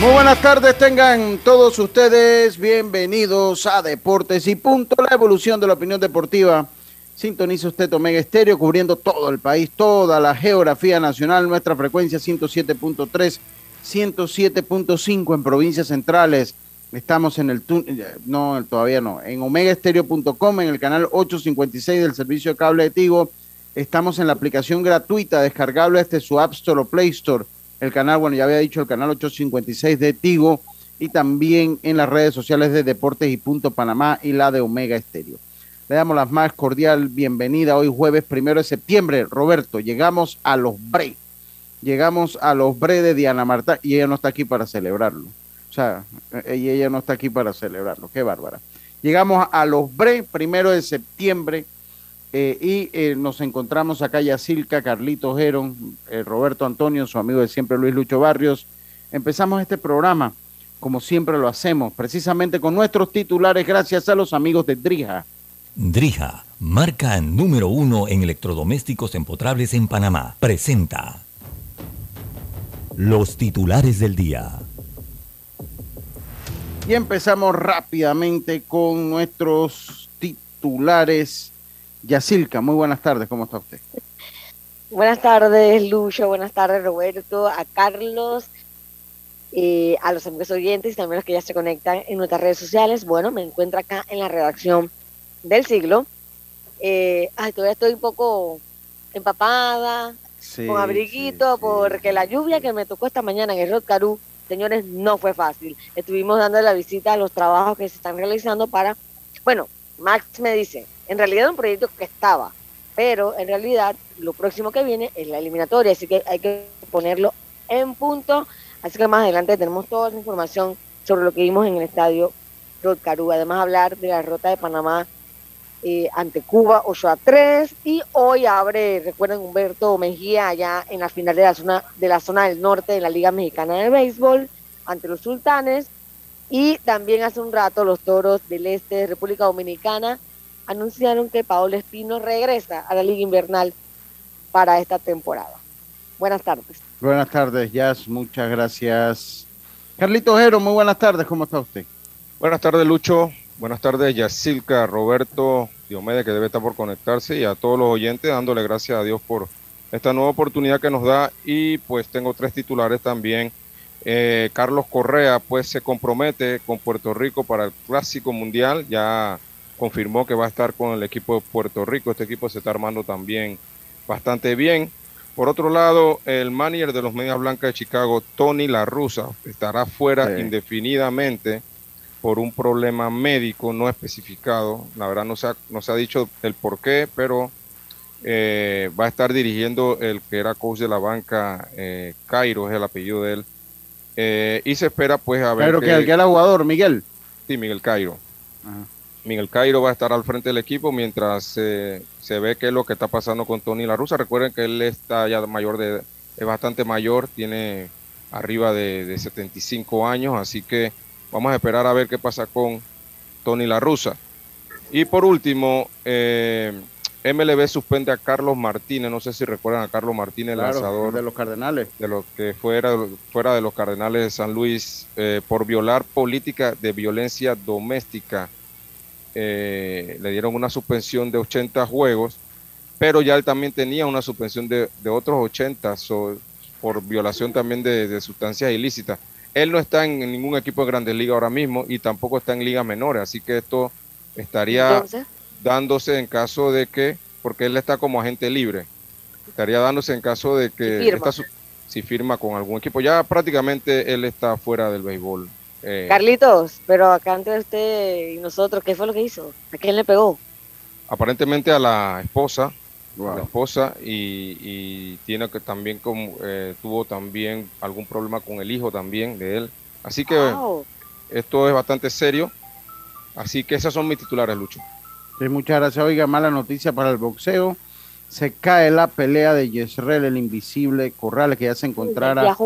Muy buenas tardes, tengan todos ustedes bienvenidos a Deportes y Punto, la evolución de la opinión deportiva. Sintoniza usted Omega Estéreo, cubriendo todo el país, toda la geografía nacional, nuestra frecuencia 107.3, 107.5 en provincias centrales. Estamos en el, no, todavía no, en omegaestereo.com, en el canal 856 del servicio de cable de Tigo. Estamos en la aplicación gratuita descargable desde su App Store o Play Store el canal, bueno, ya había dicho el canal 856 de Tigo y también en las redes sociales de Deportes y Punto Panamá y la de Omega Estéreo. Le damos la más cordial bienvenida hoy jueves primero de septiembre. Roberto, llegamos a los Bre. Llegamos a los Bre de Diana Marta y ella no está aquí para celebrarlo. O sea, y ella no está aquí para celebrarlo. Qué bárbara. Llegamos a los Bre primero de septiembre eh, y eh, nos encontramos acá Yacilca, Carlito Geron, eh, Roberto Antonio, su amigo de siempre Luis Lucho Barrios. Empezamos este programa, como siempre lo hacemos, precisamente con nuestros titulares, gracias a los amigos de Drija. Drija, marca número uno en electrodomésticos empotrables en Panamá, presenta los titulares del día. Y empezamos rápidamente con nuestros titulares Yacilca, muy buenas tardes, ¿cómo está usted? Buenas tardes, Lucho, buenas tardes, Roberto, a Carlos, eh, a los amigos oyentes y también los que ya se conectan en nuestras redes sociales. Bueno, me encuentro acá en la redacción del siglo. Eh, todavía estoy un poco empapada, con abriguito, porque la lluvia que me tocó esta mañana en el Rod Caru, señores, no fue fácil. Estuvimos dando la visita a los trabajos que se están realizando para, bueno, Max me dice, en realidad es un proyecto que estaba, pero en realidad lo próximo que viene es la eliminatoria, así que hay que ponerlo en punto. Así que más adelante tenemos toda la información sobre lo que vimos en el estadio Rodcarú. Además, hablar de la derrota de Panamá eh, ante Cuba 8 a 3. Y hoy abre, recuerden, Humberto Mejía allá en la final de la zona, de la zona del norte de la Liga Mexicana de Béisbol ante los Sultanes. Y también hace un rato los toros del este de República Dominicana anunciaron que Paolo Espino regresa a la Liga Invernal para esta temporada. Buenas tardes. Buenas tardes, Jazz. Muchas gracias. Carlito Ojero, muy buenas tardes. ¿Cómo está usted? Buenas tardes, Lucho. Buenas tardes, Yacilca, Roberto, Diomedes, que debe estar por conectarse, y a todos los oyentes, dándole gracias a Dios por esta nueva oportunidad que nos da. Y pues tengo tres titulares también. Eh, Carlos Correa, pues se compromete con Puerto Rico para el Clásico Mundial. Ya confirmó que va a estar con el equipo de Puerto Rico. Este equipo se está armando también bastante bien. Por otro lado, el manager de los Medias Blancas de Chicago, Tony La Russa, estará fuera indefinidamente por un problema médico no especificado. La verdad no se ha, no se ha dicho el por qué, pero eh, va a estar dirigiendo el que era coach de la banca, eh, Cairo es el apellido de él. Eh, y se espera pues a ver... Pero que, el que era jugador, Miguel. Sí, Miguel Cairo. Ajá. Miguel Cairo va a estar al frente del equipo mientras se ve qué es lo que está pasando con Tony La Russa. Recuerden que él está ya mayor de, es bastante mayor, tiene arriba de, 75 años, así que vamos a esperar a ver qué pasa con Tony La Russa. Y por último, eh, MLB suspende a Carlos Martínez, no sé si recuerdan a Carlos Martínez, el lanzador de los Cardenales, de los que fuera, fuera de los Cardenales de San Luis, eh, por violar política de violencia doméstica eh, le dieron una suspensión de 80 juegos pero ya él también tenía una suspensión de, otros 80 por violación también de, sustancias ilícitas. Él no está en, ningún equipo de grandes ligas ahora mismo y tampoco está en ligas menores, así que esto estaría dándose en caso de que, porque él está como agente libre, estaría dándose en caso de que si firma, con algún equipo. Ya prácticamente él está fuera del béisbol. Eh. Carlitos, pero acá entre usted y nosotros, ¿qué fue lo que hizo? ¿A quién le pegó? Aparentemente a la esposa, la esposa y, tiene que también como, eh, tuvo también algún problema con el hijo también de él. Así que esto es bastante serio. Así que esas son mis titulares, Lucho. Sí, muchas gracias. Oiga, mala noticia para el boxeo. Se cae la pelea de Yesrel, el invisible Corrales, que ya se encontrara.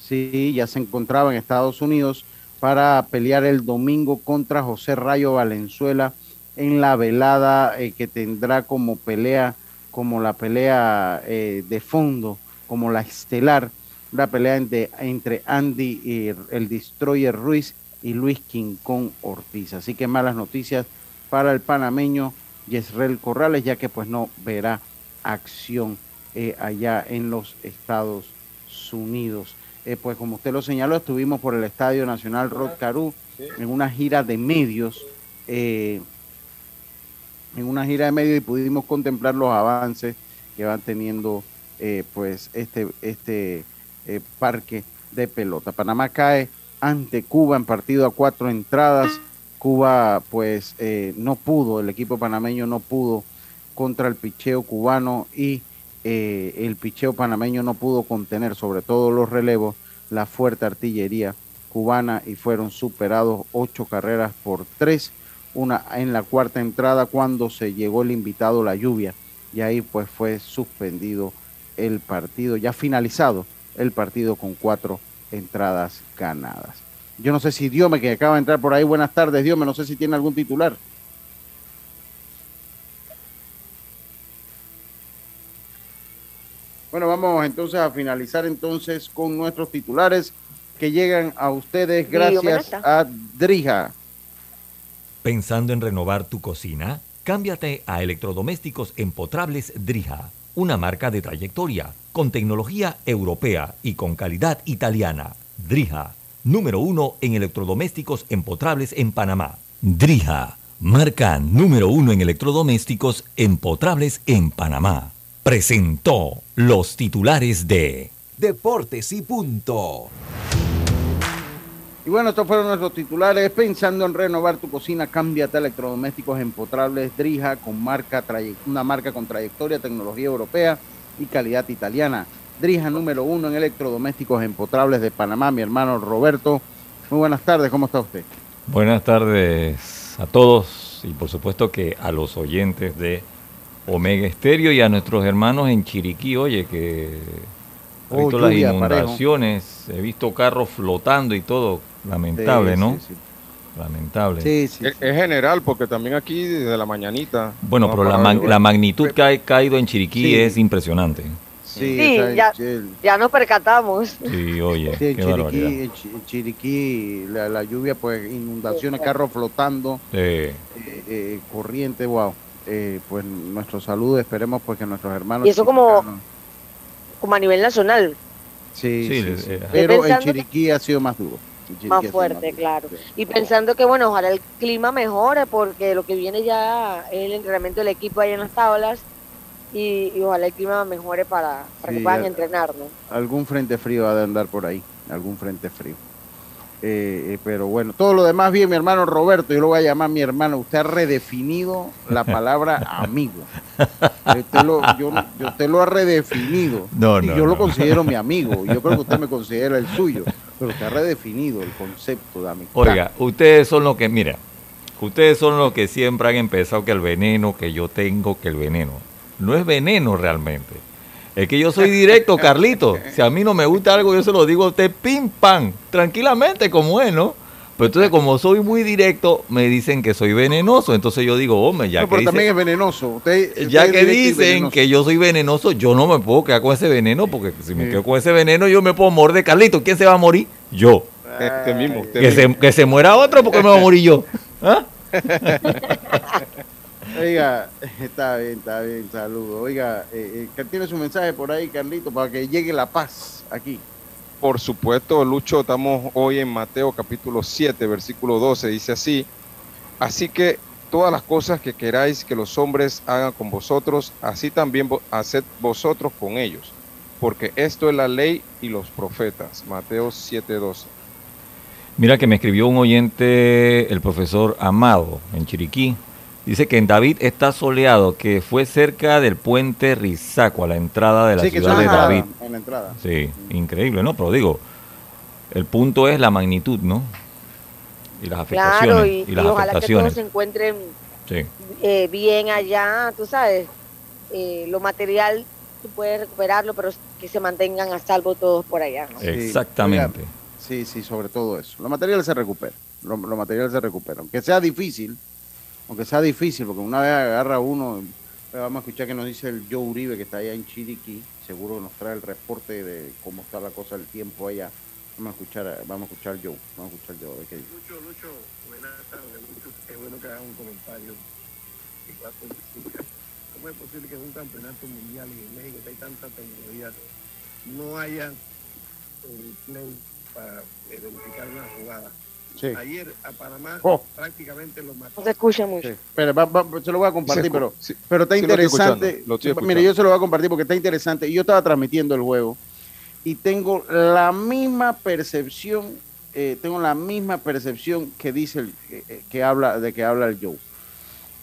Sí, ya se encontraba en Estados Unidos para pelear el domingo contra José Rayo Valenzuela en la velada eh, que tendrá como pelea, como la pelea eh, de fondo, como la estelar, una pelea entre, entre Andy y el Destroyer Ruiz y Luis Quincón Ortiz. Así que malas noticias para el panameño Yesrel Corrales, ya que pues no verá acción eh, allá en los Estados Unidos. pues como usted lo señaló, estuvimos por el Estadio Nacional Rod Caru en una gira de medios en una gira de medio y pudimos contemplar los avances que van teniendo eh, pues este, este eh, parque de pelota. Panamá cae ante Cuba en partido a cuatro entradas. Cuba pues eh, no pudo, el equipo panameño no pudo contra el picheo cubano y el picheo panameño no pudo contener sobre todo los relevos la fuerte artillería cubana y fueron superados ocho carreras por tres una en la cuarta entrada cuando se llegó el invitado la lluvia y ahí pues fue suspendido el partido, ya finalizado el partido con cuatro entradas ganadas. Yo no sé si Diome, que acaba de entrar por ahí, buenas tardes, Diome, no sé si tiene algún titular. Bueno, vamos entonces a finalizar entonces con nuestros titulares que llegan a ustedes gracias a Drija. ¿Pensando en renovar tu cocina? Cámbiate a electrodomésticos empotrables Drija, una marca de trayectoria, con tecnología europea y con calidad italiana. Drija, número uno en electrodomésticos empotrables en Panamá. Drija, marca número uno en electrodomésticos empotrables en Panamá. Presentó los titulares de Deportes y Punto. Y bueno, estos fueron nuestros titulares. Pensando en renovar tu cocina, cámbiate a electrodomésticos empotrables Drija con marca, una marca con trayectoria, tecnología europea y calidad italiana. Drija número uno en electrodomésticos empotrables de Panamá, mi hermano Roberto. Muy buenas tardes, ¿cómo está usted? Buenas tardes a todos y por supuesto que a los oyentes de Omega Estéreo y a nuestros hermanos en Chiriquí, oye, que he visto las inundaciones, he visto carros flotando y todo. Lamentable, ¿no? Lamentable. Sí, sí, es, general, porque también aquí desde la mañanita. Bueno, pero la, magnitud que ha caído en Chiriquí es impresionante. Sí, ya, ya, nos percatamos. Sí, oye, qué Chiriquí, Chiriquí la, lluvia, pues inundaciones, carros flotando, eh, eh, corriente, wow. Eh, pues nuestro saludo, esperemos pues que nuestros hermanos... Y eso como, como a nivel nacional. Sí, sí, pero en Chiriquí ha sido más duro más fuerte, claro. Y pensando que, bueno, ojalá el clima mejore, porque lo que viene ya es el entrenamiento del equipo ahí en las tablas, y, ojalá el clima mejore para, que puedan entrenar, ¿no? Algún frente frío ha de andar por ahí, algún frente frío. Eh, eh, pero bueno, todo lo demás bien, mi hermano Roberto, yo lo voy a llamar mi hermano, usted ha redefinido la palabra amigo. Usted lo, yo, usted lo ha redefinido. y yo lo considero mi amigo. Yo creo que usted me considera el suyo. Pero usted ha redefinido el concepto de amistad. Oiga, ustedes son los que, mira, ustedes son los que siempre han empezado que el veneno que yo tengo, que el veneno. No es veneno realmente. Es que yo soy directo, Carlito. Si a mí no me gusta algo, yo se lo digo a usted, pim, pam, tranquilamente, como es, ¿no? Pero entonces, como soy muy directo, me dicen que soy venenoso. Entonces yo digo, hombre, ya no, que. Pero también es venenoso. Usted, ya que dicen que yo soy venenoso, yo no me puedo quedar con ese veneno, porque si me quedo con ese veneno, yo me puedo morder. Carlito, ¿quién se va a morir? Yo. Este mismo, que, Se, que se muera otro, porque me voy a morir yo. ¿Ah? Oiga, está bien, está bien, saludo. Oiga, eh, eh, tiene su mensaje por ahí, Carlito, para que llegue la paz aquí. Por supuesto, Lucho, estamos hoy en Mateo capítulo 7, versículo 12, dice así, así que todas las cosas que queráis que los hombres hagan con vosotros, así también haced vosotros con ellos, porque esto es la ley y los profetas. Mateo 7, 12. Mira que me escribió un oyente, el profesor Amado, en Chiriquí. Dice que en David está soleado, que fue cerca del puente Rizaco, a la entrada de la ciudad de David. En la entrada. Sí, increíble, ¿no? Pero digo, el punto es la magnitud, ¿no? Y las afectaciones. Claro, y, y las ojalá que todos se encuentren Sí. eh, bien allá, tú sabes. eh, lo material tú puedes recuperarlo, pero que se mantengan a salvo todos por allá. ¿no? Sí, Exactamente. oiga, Sí, sí, sobre todo eso. Lo material se recupera. Lo, lo material se recupera. Aunque sea difícil, aunque sea difícil, porque una vez agarra uno, eh, vamos a escuchar que nos dice el Joe Uribe, que está allá en Chiriquí, seguro nos trae el reporte de cómo está la cosa del tiempo allá. Vamos a escuchar, a- vamos a escuchar Joe, vamos a escuchar Joe. Lucho, Lucho, buenas tardes, Lucho. Es bueno que hagas un comentario. ¿Cómo es posible que en un campeonato mundial y en México que hay tanta tecnología no haya el play para eh, verificar una jugada? Sí. Ayer a Panamá Oh. prácticamente lo mató. No se escucha mucho. Sí. Espera, va- va- se lo voy a compartir, pero, sí, pero está sí lo estoy interesante. escuchando, lo estoy Mire, yo se lo voy a compartir porque está interesante. Yo estaba transmitiendo el juego y tengo la misma percepción, eh, tengo la misma percepción que dice el, que, eh, que habla de que habla el Joe.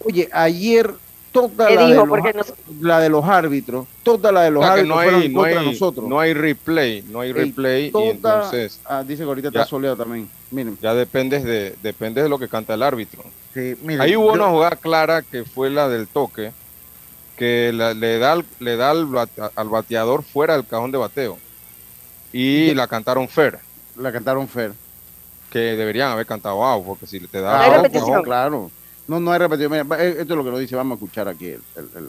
Oye, ayer toda ¿Qué la de, dijo? los, Porque no la de los árbitros, toda la de los O sea, árbitros no hay, no, contra de hay, nosotros. no hay replay, no hay replay y toda- entonces ah, dice que ahorita Ya. está soleado también. Miren, ya dependes de, depende de lo que canta el árbitro. sí, miren, Ahí hubo yo- una jugada clara que fue la del toque, que la- le da, al- le da al, bate- al bateador fuera del cajón de bateo. Y la cantaron fair, la cantaron fair. que deberían haber cantado out, porque si te da Ah, out, repetición. no, claro. No, no hay repetición. Mira, eh, esto es lo que nos dice. Vamos a escuchar aquí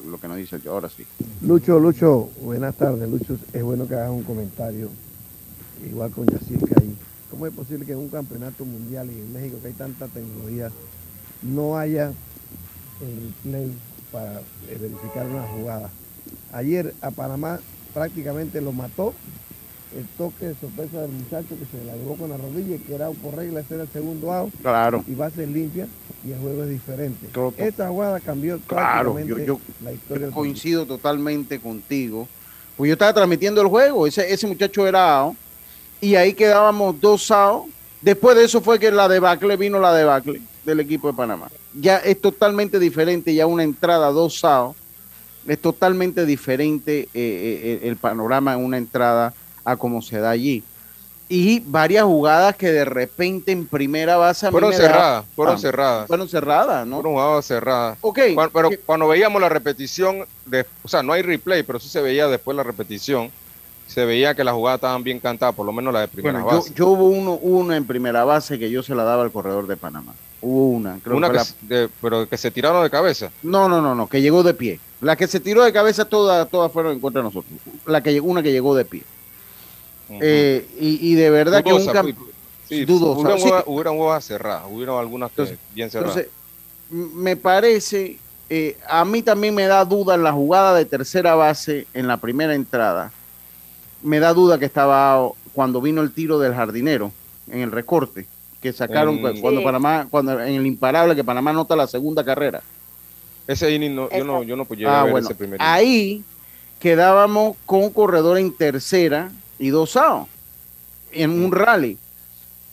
lo que nos dice Ahora sí. Lucho, Lucho, buenas tardes. Lucho, es bueno que hagas un comentario, igual con Yacirca ahí. ¿Cómo es posible que en un campeonato mundial y en México que hay tanta tecnología no haya el play para eh, verificar una jugada? Ayer a Panamá prácticamente lo mató el toque de sorpresa del muchacho que se la llevó con la rodilla y que era por regla ese era el segundo out Claro. y va a ser limpia y el juego es diferente. Claro. Esta jugada cambió Claro, yo- yo- la historia del partido. Coincido totalmente contigo. Pues yo estaba transmitiendo el juego. Ese, ese muchacho era AO. Y ahí quedábamos dos AO. Después de eso fue que la debacle vino la debacle del equipo de Panamá. Ya es totalmente diferente. Ya una entrada dos AO. Es totalmente diferente eh, eh, el panorama en una entrada a como se da allí. Y varias jugadas que de repente en primera base fueron cerradas, fueron Ah, cerradas, Fueron cerradas, ¿no? fueron jugadas cerradas. Ok. Pero que- cuando veíamos la repetición, de, o sea, no hay replay, pero sí se veía después la repetición, se veía que las jugadas estaban bien cantadas, por lo menos la de primera Bueno, yo, base. yo hubo uno, uno en primera base que yo se la daba al corredor de Panamá. Hubo una, creo Una que que, la- de- pero que se tiraron de cabeza. no, no, no, no, que llegó de pie. La que se tiró de cabeza todas, todas fueron en contra de nosotros. La que una que llegó de pie. Eh, y, y de verdad que un Dudosa, camp- fue- sí, dudosa, hubieron hubieron jugadas cerradas, hubieron algunas que Entonces- bien cerradas. Entonces, me parece, eh, a mí también me da duda en la jugada de tercera base en la primera entrada. Me da duda que estaba cuando vino el tiro del jardinero en el recorte que sacaron En- cu- cuando Sí. Panamá, cuando en el imparable que Panamá anota la segunda carrera. ese inning no, yo no, yo no llegué a Ah, ver bueno, ese primer inning. ahí quedábamos con un corredor en tercera y dos outs en un rally.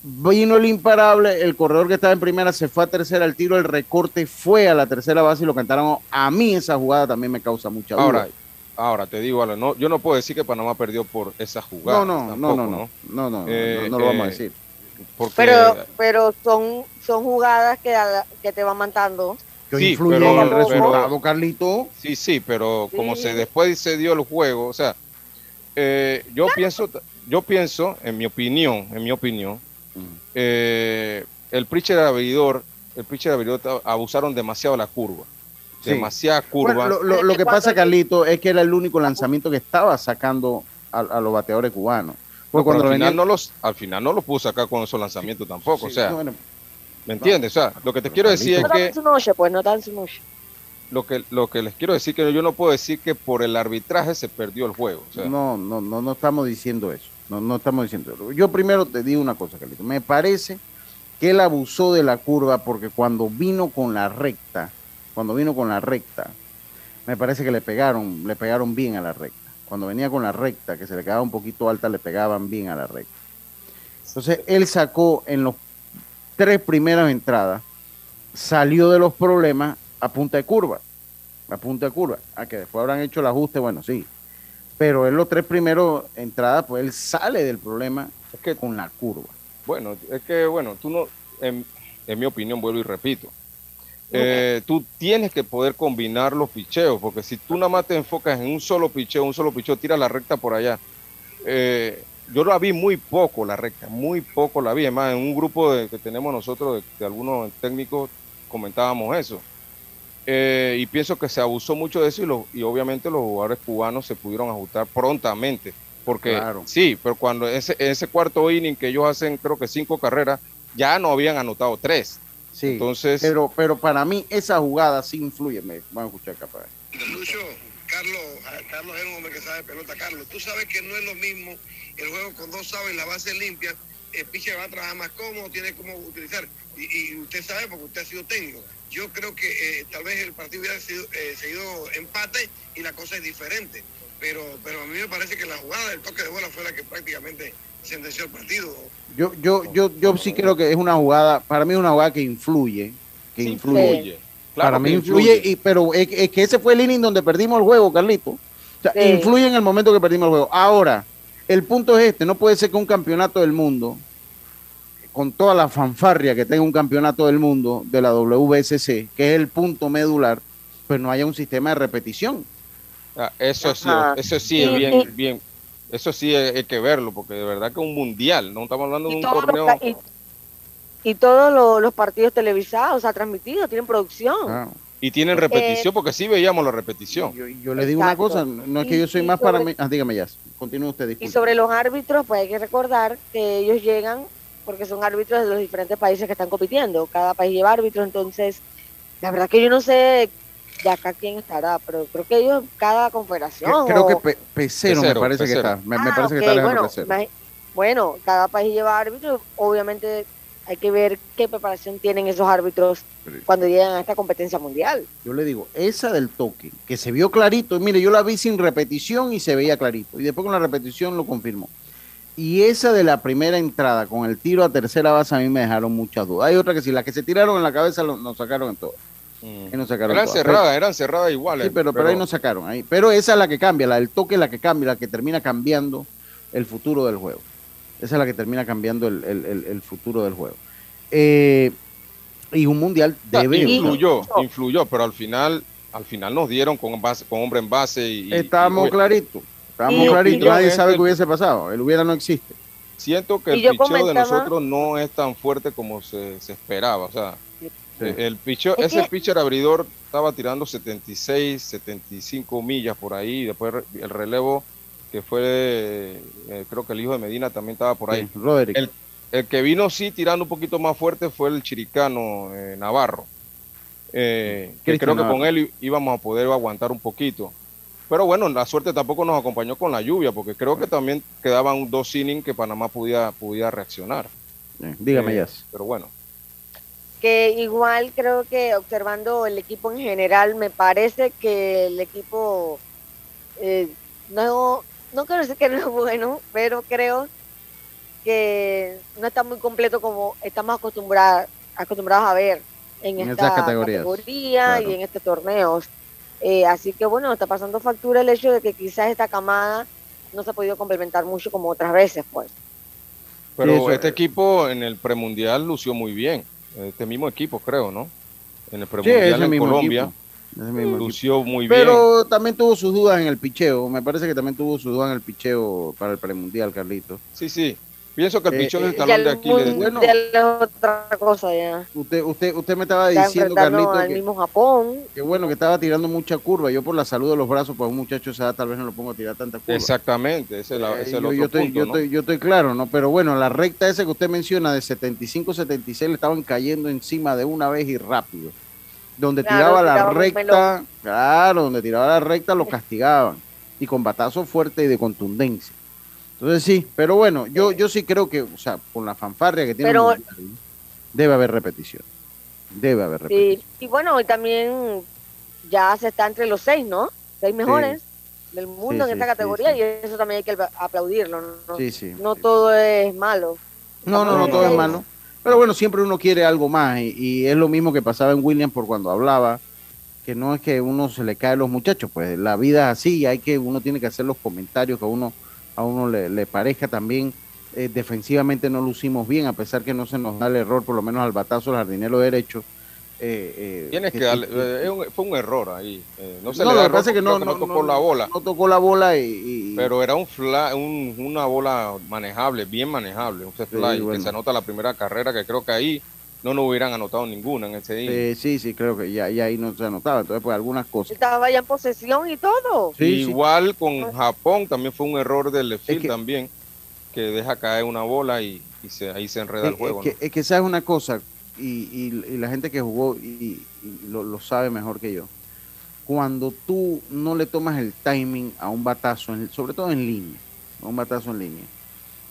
Vino el imparable, el corredor que estaba en primera se fue a tercera, el tiro, el recorte fue a la tercera base y lo cantaron. A mí esa jugada también me causa mucha duda. Ahora, ahora te digo, Alan, no, yo no puedo decir que Panamá perdió por esa jugada. no, no, no, tampoco, no, no, no, no, Eh, no, no lo vamos a eh, decir. Porque, Pero, pero son, son jugadas que, a- que te van matando. Que sí, influye pero- en el pero- resultado, Carlito. Sí, sí, pero como Sí. se después se dio el juego, o sea, eh, yo pienso, yo pienso, en mi opinión, en mi opinión, eh, el pitcher abridor, el pitcher abridor abusaron demasiado la curva, Sí. demasiada curva. Bueno, lo, lo- lo que pasa, Carlito, es que era el único lanzamiento que estaba sacando a, a los bateadores cubanos. Porque Pero cuando al, final no los, al final no lo pudo sacar con esos lanzamientos tampoco, Sí, o sea, no, bueno, ¿me entiendes? O sea, lo que te quiero decir No es que su noche, pues no en su noche. Lo que, lo que les quiero decir que yo no puedo decir que por el arbitraje se perdió el juego. no, no, no, no estamos diciendo eso. No, no estamos diciendo eso. Yo primero te digo una cosa, Carlito. Me parece que él abusó de la curva porque cuando vino con la recta, cuando vino con la recta, me parece que le pegaron, le pegaron bien a la recta. Cuando venía con la recta, que se le quedaba un poquito alta, le pegaban bien a la recta. Entonces él sacó en los tres primeras entradas, salió de los problemas a punta de curva, a punta de curva. A que después habrán hecho el ajuste, bueno, sí. Pero en los tres primeros entradas, pues él sale del problema es que, con la curva. Bueno, es que, bueno, tú no, en, mi opinión, vuelvo y repito, eh, tú tienes que poder combinar los picheos, porque si tú nada más te enfocas en un solo picheo, un solo picheo, tira la recta por allá. Eh, yo la vi muy poco, la recta, muy poco la vi. Es más, en un grupo de, que tenemos nosotros, de algunos técnicos, comentábamos eso. Eh, y pienso que se abusó mucho de eso y, obviamente los jugadores cubanos se pudieron ajustar prontamente. Porque sí, pero cuando ese, ese cuarto inning que ellos hacen creo que cinco carreras, ya no habían anotado tres. Sí, Entonces, pero, pero para mí esa jugada sí influye. Me, vamos a escuchar capaz. Lucho, Carlos, Carlos es un hombre que sabe pelota. Carlos, tú sabes que no es lo mismo el juego con dos saben la base limpia. El pitcher va a trabajar más cómodo, tiene cómo utilizar. Y, y usted sabe porque usted ha sido técnico yo creo que eh, tal vez el partido hubiera sido, eh, seguido empate y la cosa es diferente. Pero, pero a mí me parece que la jugada del toque de bola fue la que prácticamente sentenció el partido. Yo, yo, yo, yo sí creo que es una jugada, para mí es una jugada que influye, que influye. para mí influye, y, pero es, que ese fue el inning donde perdimos el juego, Carlito. influye en el momento que perdimos el juego. Ahora, el punto es este, no puede ser que un campeonato del mundo con toda la fanfarria que tenga un campeonato del mundo de la WSC, que es el punto medular, pues no haya un sistema de repetición. Ah, eso sí, eso sí es bien, bien, eso sí hay, que verlo, porque de verdad que es un mundial, no estamos hablando de un torneo. y, todos los, partidos televisados, o sea, transmitidos, tienen producción. Y tienen repetición, porque sí veíamos la repetición. Yo, le digo una cosa, no es que yo soy más para mí. Ah, dígame ya, continúe usted. Y sobre los árbitros, pues hay que recordar que ellos llegan porque son árbitros de los diferentes países que están compitiendo. Cada país lleva árbitros, entonces, la verdad que yo no sé de acá quién estará, pero creo que ellos, cada confederación. Creo que Pecero, me parece que está. Me, ah, parece que está bueno, bueno, cada país lleva árbitros, obviamente hay que ver qué preparación tienen esos árbitros cuando llegan a esta competencia mundial. Yo le digo, esa del toque, que se vio clarito, mire, yo la vi sin repetición y se veía clarito, y después con la repetición lo confirmó. Y esa de la primera entrada con el tiro a tercera base a mí me dejaron muchas dudas. Hay otra que sí, las que se tiraron en la cabeza nos sacaron en todas. Mm. eran cerradas, eran cerradas iguales. Sí, pero, pero, ahí nos sacaron. Ahí. Pero esa es la que cambia, la del toque es la que cambia, la que termina cambiando el futuro del juego. Esa es la que termina cambiando el, futuro del juego. Eh, y un mundial debe... influyó, influyó, pero al final, al final nos dieron con, base, con hombre en base y... Estábamos claritos. Estamos claritos, nadie sabe qué hubiese pasado. El hubiera no existe. Siento que el picheo de nosotros no es tan fuerte como se, esperaba. O sea, el picheo, ese pitcher abridor estaba tirando 76, 75 millas por ahí. Después el relevo, que fue, eh, creo que el hijo de Medina también estaba por ahí. El, el, que vino sí tirando un poquito más fuerte fue el chiricano eh, Navarro. Eh, que creo que con él íbamos a poder aguantar un poquito. Pero bueno, la suerte tampoco nos acompañó con la lluvia, porque creo que también quedaban dos innings que Panamá podía, podía reaccionar. dígame, ya. Eh, pero bueno. Que igual creo que observando el equipo en general, me parece que el equipo eh, no, no quiero decir que no es bueno, pero creo que no está muy completo como estamos acostumbrados, acostumbrados a ver en, esta categoría y en este torneo. Eh, así que bueno, está pasando factura el hecho de que quizás esta camada no se ha podido complementar mucho como otras veces, pues. Pero este equipo en el premundial lució muy bien. Este mismo equipo, creo, ¿no? En el premundial en Colombia. Lució muy bien. Pero también tuvo sus dudas en el picheo. Me parece que también tuvo sus dudas en el picheo para el premundial, Carlito. Sí, sí. Pienso que el pichón del talón de Aquiles. Bueno, otra cosa ya. Usted, usted, usted me estaba diciendo, Carlito, que, mismo Japón. que bueno, que estaba tirando mucha curva. Yo por la salud de los brazos, pues un muchacho esa tal vez no lo pongo a tirar tanta curva. Exactamente, ese es, eh, el yo, otro estoy, punto, yo, estoy, yo estoy claro, ¿no? Pero bueno, la recta esa que usted menciona de 75-76 le estaban cayendo encima de una vez y rápido. Donde Claro, tiraba la recta, claro, donde tiraba la recta lo castigaban y con batazo fuerte y de contundencia. Entonces sí, pero bueno, yo, yo sí creo que, o sea, con la fanfarria que tiene el Pero- Mundial, debe haber repetición. Debe haber repetición. Sí, y bueno, y también ya se está entre los seis, ¿no? Seis mejores del mundo Sí, en esta categoría y eso también hay que aplaudirlo. ¿no? No todo es malo. No, no, no, todo es malo. Pero bueno, siempre uno quiere algo más y, es lo mismo que pasaba en William por cuando hablaba, que no es que uno se le cae a los muchachos, pues la vida es así hay que, uno tiene que hacer los comentarios que a uno, a uno le, parezca también. eh, defensivamente no lucimos bien, a pesar que no se nos da el error, por lo menos al batazo, el jardinero derecho. Eh, eh, Tienes que darle, eh, es un- fue un error ahí. eh, no se No, le lo da que pasa error es que no- tocó no- la bola. no tocó la bola y, y- Pero era un fly, un- una bola manejable, bien manejable, un set Sí, fly, bueno. que se anota la primera carrera, que creo que ahí no nos hubieran anotado ninguna en ese eh, sí, sí, creo que ya, ya ahí no se anotaba. Entonces, pues algunas cosas. Estaba ya en posesión y todo. Sí, sí. Igual con Japón también fue un error del field que- también, que deja caer una bola y, y se, ahí se enreda el Es- juego. Es que, es que sabes una cosa, y, y- y la gente que jugó y, y lo, lo sabe mejor que yo. Cuando tú no le tomas el timing a un batazo, en- sobre todo en línea, a un batazo en línea,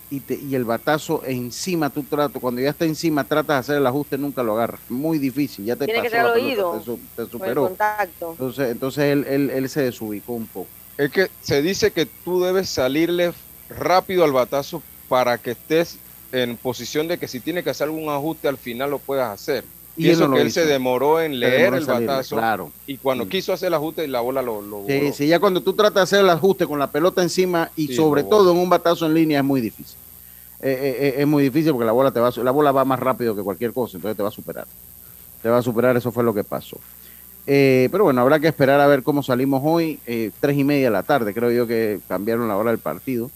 y, te- y el batazo encima tú tratas, cuando ya está encima tratas de hacer el ajuste, nunca lo agarras. Muy difícil, ya te Tiene que pasó la pelota, oído, te superó. contacto. Entonces, entonces él, él, él se desubicó un poco. Es que se dice que tú debes salirle rápido al batazo para que estés en posición de que si tiene que hacer algún ajuste al final lo puedas hacer. Y eso no lo que él hizo. se demoró en leer demoró el salirle, batazo claro. y cuando quiso hacer el ajuste la bola lo, lo Sí, voló. sí, ya cuando tú tratas de hacer el ajuste con la pelota encima y Sí, sobre todo en un batazo en línea es muy difícil. Eh, eh, eh, es muy difícil porque la bola te va la bola va más rápido que cualquier cosa, entonces te va a superar. Te va a superar, eso fue lo que pasó. Eh, pero bueno, habrá que esperar a ver cómo salimos hoy, tres y media de la tarde, creo yo que cambiaron la hora del partido.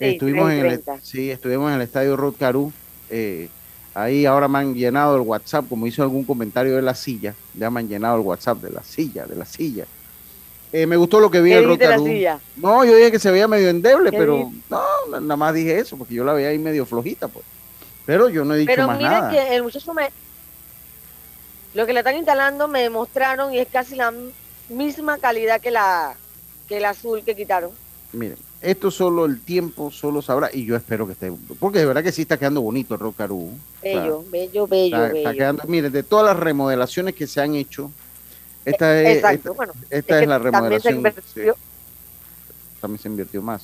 Sí, estuvimos en el, sí, estuvimos en el estadio Rod Caru. eh, ahí ahora me han llenado el WhatsApp, como hizo algún comentario de la silla, ya me han llenado el WhatsApp de la silla, de la silla. Eh, me gustó lo que vi ¿Qué en Rod Caru. No, yo dije que se veía medio endeble, ¿Qué pero dijiste? no, na- nada más dije eso, porque yo la veía ahí medio flojita, pues. Pero yo no he dicho Pero más nada. que el muchacho me... Lo que le están instalando me demostraron y es casi la misma calidad que la que el azul que quitaron. Miren, esto solo el tiempo solo sabrá, y yo espero que esté, porque de verdad que sí está quedando bonito el Rock Caru. Bello, bello, bello, Está, está bello. quedando, miren, de todas las remodelaciones que se han hecho, esta es, Exacto, esta, bueno. esta es, la también se remodelación. invirtió sí, también se invirtió más.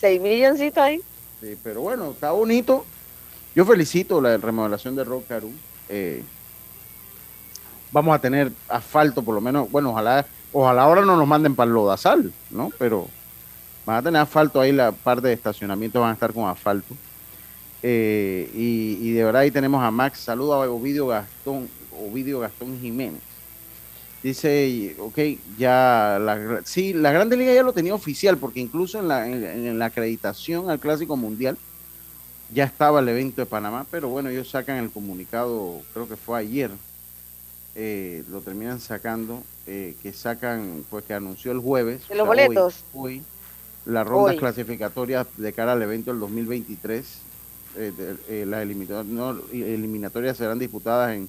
6 milloncitos ahí. Sí, pero bueno, está bonito. Yo felicito la remodelación de Rock Caru. Eh, vamos a tener asfalto, por lo menos, bueno, ojalá, ojalá ahora no nos manden para el lodazal, ¿no? Pero van a tener asfalto ahí, la parte de estacionamiento van a estar con asfalto. Eh, y, y de verdad ahí tenemos a Max, saludo a Ovidio Gastón, Ovidio Gastón Jiménez. Dice, ok, ya, la, sí, la Grande Liga ya lo tenía oficial, porque incluso en la, en, en la acreditación al Clásico Mundial ya estaba el evento de Panamá, pero bueno, ellos sacan el comunicado, creo que fue ayer, eh, lo terminan sacando, eh, que sacan, pues que anunció el jueves. ¿De los o sea, hoy- boletos? Hoy, las rondas Hoy. clasificatorias de cara al evento del 2023. eh, de- eh, las eliminatorias serán disputadas en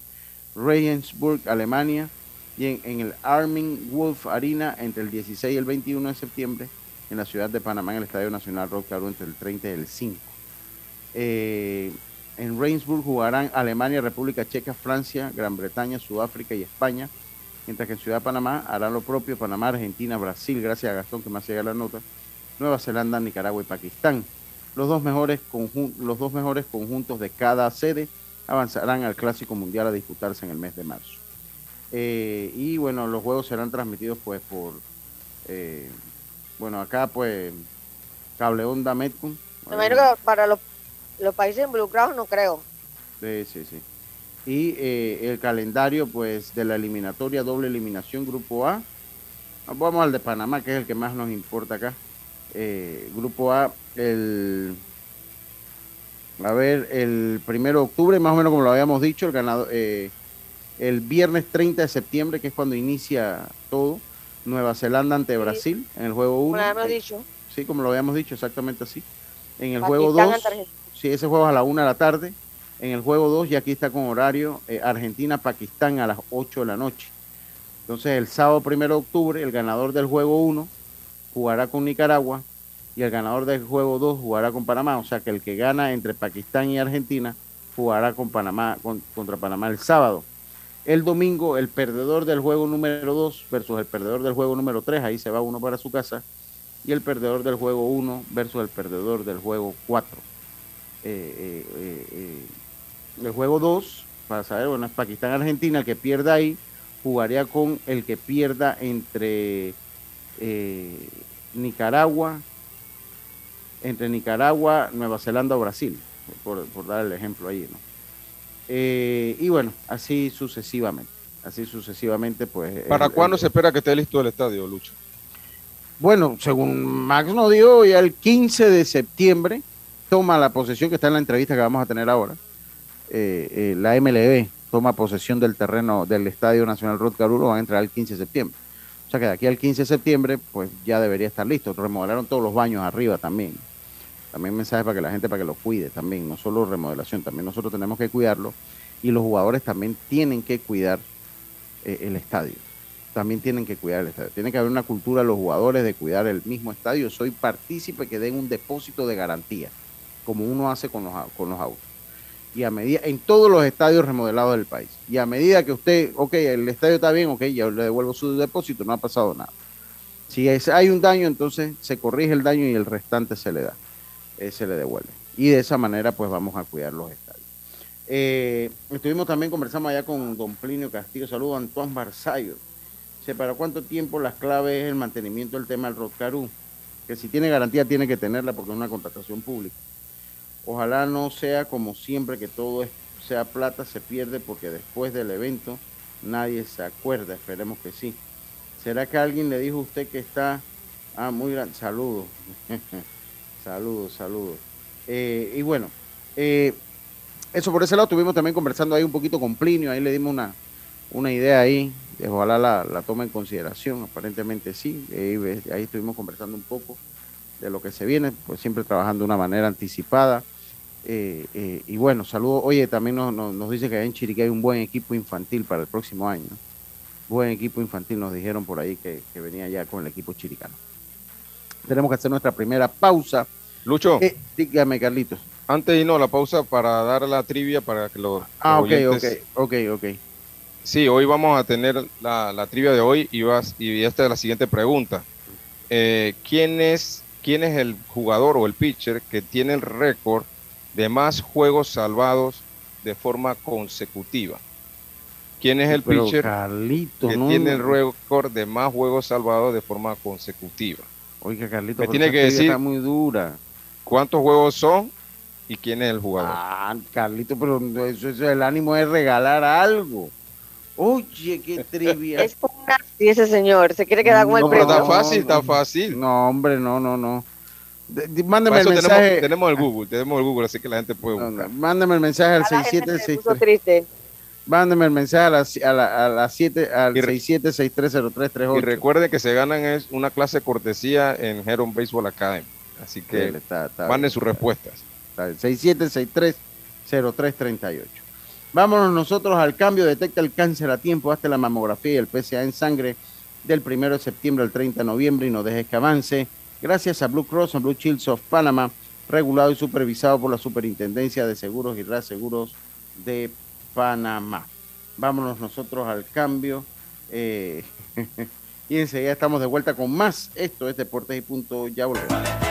Regensburg, Alemania, y en, en el Armin Wolf Arena entre el 16 y el 21 de septiembre, en la ciudad de Panamá, en el Estadio Nacional Rock Caru entre el 30 y el 5. Eh, en Regensburg jugarán Alemania, República Checa, Francia, Gran Bretaña, Sudáfrica y España, mientras que en Ciudad de Panamá harán lo propio Panamá, Argentina, Brasil, gracias a Gastón que me hace llegar la nota, Nueva Zelanda, Nicaragua y Pakistán. Los dos mejores, los dos mejores conjuntos de cada sede avanzarán al Clásico Mundial a disputarse en el mes de marzo. Eh, y bueno, los juegos serán transmitidos pues por, eh, bueno, acá pues Cable Onda Metcon. Para los, los países involucrados no creo. Sí, sí, sí. Y eh, el calendario, pues, de la eliminatoria, doble eliminación, grupo A. Vamos al de Panamá, que es el que más nos importa acá. Eh, grupo A, el. A ver, el primero de octubre, más o menos como lo habíamos dicho, el ganador. eh, el viernes 30 de septiembre, que es cuando inicia todo. Nueva Zelanda ante Brasil en el juego 1. Como lo habíamos dicho. Sí, como lo habíamos dicho, exactamente así. En el juego Pakistán 2, ante Argentina. sí, ese juego es a la 1 de la tarde. En el juego 2 ya aquí está con horario eh, Argentina-Pakistán a las 8 de la noche. Entonces el sábado 1 de octubre el ganador del juego 1 jugará con Nicaragua y el ganador del juego 2 jugará con Panamá. O sea que el que gana entre Pakistán y Argentina jugará con Panamá, contra Panamá el sábado. El domingo, el perdedor del juego número 2 versus el perdedor del juego número 3, ahí se va uno para su casa. Y el perdedor del juego 1 versus el perdedor del juego 4. Eh, eh, eh, el juego 2, para saber, bueno, es Pakistán-Argentina, el que pierda ahí jugaría con el que pierda entre Nicaragua, entre Nicaragua, Nueva Zelanda o Brasil, por, dar el ejemplo ahí, ¿no? Eh, y bueno, así sucesivamente, así sucesivamente, pues... ¿Para cuándo se espera que esté listo el estadio, Lucho? Bueno, según Max nos dio, ya el 15 de septiembre toma la posesión, que está en la entrevista que vamos a tener ahora, eh, eh, la MLB toma posesión del terreno del Estadio Nacional Rod Carulo, va a entrar el 15 de septiembre. O sea que de aquí al 15 de septiembre, pues ya debería estar listo. Remodelaron todos los baños arriba también. También mensajes para que la gente, para que los cuide también, no solo remodelación, también nosotros tenemos que cuidarlo y los jugadores también tienen que cuidar eh, el estadio. También tienen que cuidar el estadio. Tiene que haber una cultura de los jugadores de cuidar el mismo estadio. Soy partícipe que den un depósito de garantía, como uno hace con los, con los autos y a medida, en todos los estadios remodelados del país. Y a medida que usted, ok, el estadio está bien, ok, ya le devuelvo su depósito, no ha pasado nada. Si hay un daño, entonces se corrige el daño y el restante se le da, eh, se le devuelve. Y de esa manera, pues vamos a cuidar los estadios. Eh, estuvimos también, conversamos allá con don Plinio Castillo, saludo Antoine Barzallo. ¿Para cuánto tiempo las claves es el mantenimiento del tema del Rotcarú? Que si tiene garantía tiene que tenerla porque es una contratación pública. Ojalá no sea como siempre que todo sea plata, se pierde porque después del evento nadie se acuerda. Esperemos que sí. ¿Será que alguien le dijo a usted que está... Ah, muy grande. Saludos. saludos, saludos. Eh, y bueno, eh, eso por ese lado estuvimos también conversando ahí un poquito con Plinio, ahí le dimos una, una idea ahí, ojalá la, la tome en consideración, aparentemente sí, ahí, ahí estuvimos conversando un poco de lo que se viene, pues siempre trabajando de una manera anticipada. Eh, eh, y bueno, saludos. Oye, también nos, nos, dice que en Chiriquí hay un buen equipo infantil para el próximo año. Buen equipo infantil, nos dijeron por ahí que, venía ya con el equipo chiricano. Tenemos que hacer nuestra primera pausa. Lucho. Eh, dígame, Carlitos. Antes y no, la pausa para dar la trivia para que los. Ah, ok, ok, ok, ok. Sí, hoy vamos a tener la, trivia de hoy y, vas, y esta es la siguiente pregunta. ¿quién, es, ¿Quién es el jugador o el pitcher que tiene el récord de más juegos salvados de forma consecutiva. ¿Quién es el pitcher que tiene el récord de más juegos salvados de forma consecutiva? Oiga, Carlito, me tiene que decir muy dura. cuántos juegos son y quién es el jugador. Ah, Carlito, pero eso, es el ánimo de regalar algo. Oye, qué trivia. es una ese señor, se quiere quedar con el premio. Está fácil, está fácil. No, hombre, no, no, no. Mándeme el mensaje. Tenemos, el Google, tenemos el Google, así que la gente puede buscar. mándeme el mensaje al 6763. Mándeme el mensaje a las a la, a la 7 al 67630338. Y recuerden que se ganan es una clase cortesía en Heron Baseball Academy. Así que manden sus respuestas. 67630338. Vámonos nosotros al cambio. Detecta el cáncer a tiempo. Hazte la mamografía y el PSA en sangre del 1 de septiembre al 30 de noviembre y no dejes que avance gracias a Blue Cross and Blue Shields of Panama, regulado y supervisado por la Superintendencia de Seguros y Reaseguros de Panamá. Vámonos nosotros al cambio. Eh, y enseguida estamos de vuelta con más. Esto es Deportes y Punto. Ya volvemos.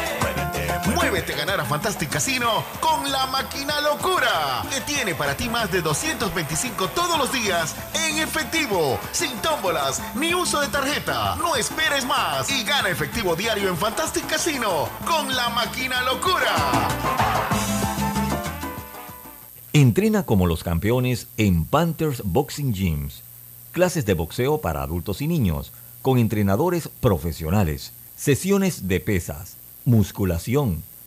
Muévete a ganar a Fantastic Casino con la máquina locura, que tiene para ti más de 225 todos los días en efectivo, sin tómbolas ni uso de tarjeta. No esperes más y gana efectivo diario en Fantastic Casino con la máquina locura. Entrena como los campeones en Panthers Boxing Gyms. Clases de boxeo para adultos y niños, con entrenadores profesionales, sesiones de pesas musculación,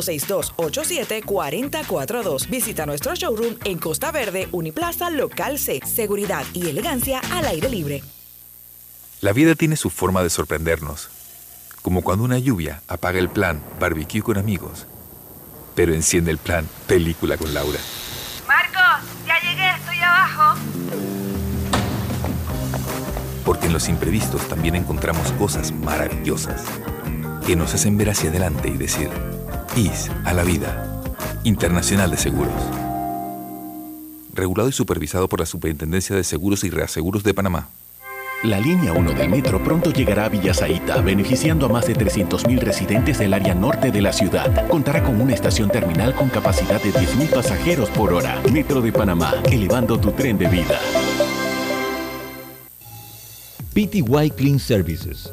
6287-4042. Visita nuestro showroom en Costa Verde, Uniplaza, Local C. Seguridad y elegancia al aire libre. La vida tiene su forma de sorprendernos. Como cuando una lluvia apaga el plan barbecue con amigos, pero enciende el plan película con Laura. Marcos, ya llegué, estoy abajo. Porque en los imprevistos también encontramos cosas maravillosas que nos hacen ver hacia adelante y decir, IS a la vida. Internacional de Seguros. Regulado y supervisado por la Superintendencia de Seguros y Reaseguros de Panamá. La línea 1 del metro pronto llegará a Villasaita, beneficiando a más de 300.000 residentes del área norte de la ciudad. Contará con una estación terminal con capacidad de 10.000 pasajeros por hora. Metro de Panamá, elevando tu tren de vida. PTY Clean Services,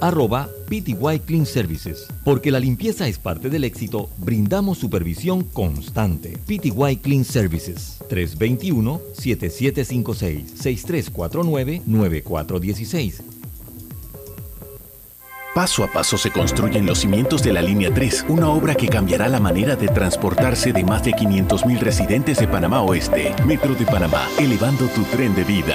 arroba PTY Clean Services. Porque la limpieza es parte del éxito, brindamos supervisión constante. PTY Clean Services 321-7756-6349-9416. Paso a paso se construyen los cimientos de la Línea 3, una obra que cambiará la manera de transportarse de más de 500.000 residentes de Panamá Oeste. Metro de Panamá, elevando tu tren de vida.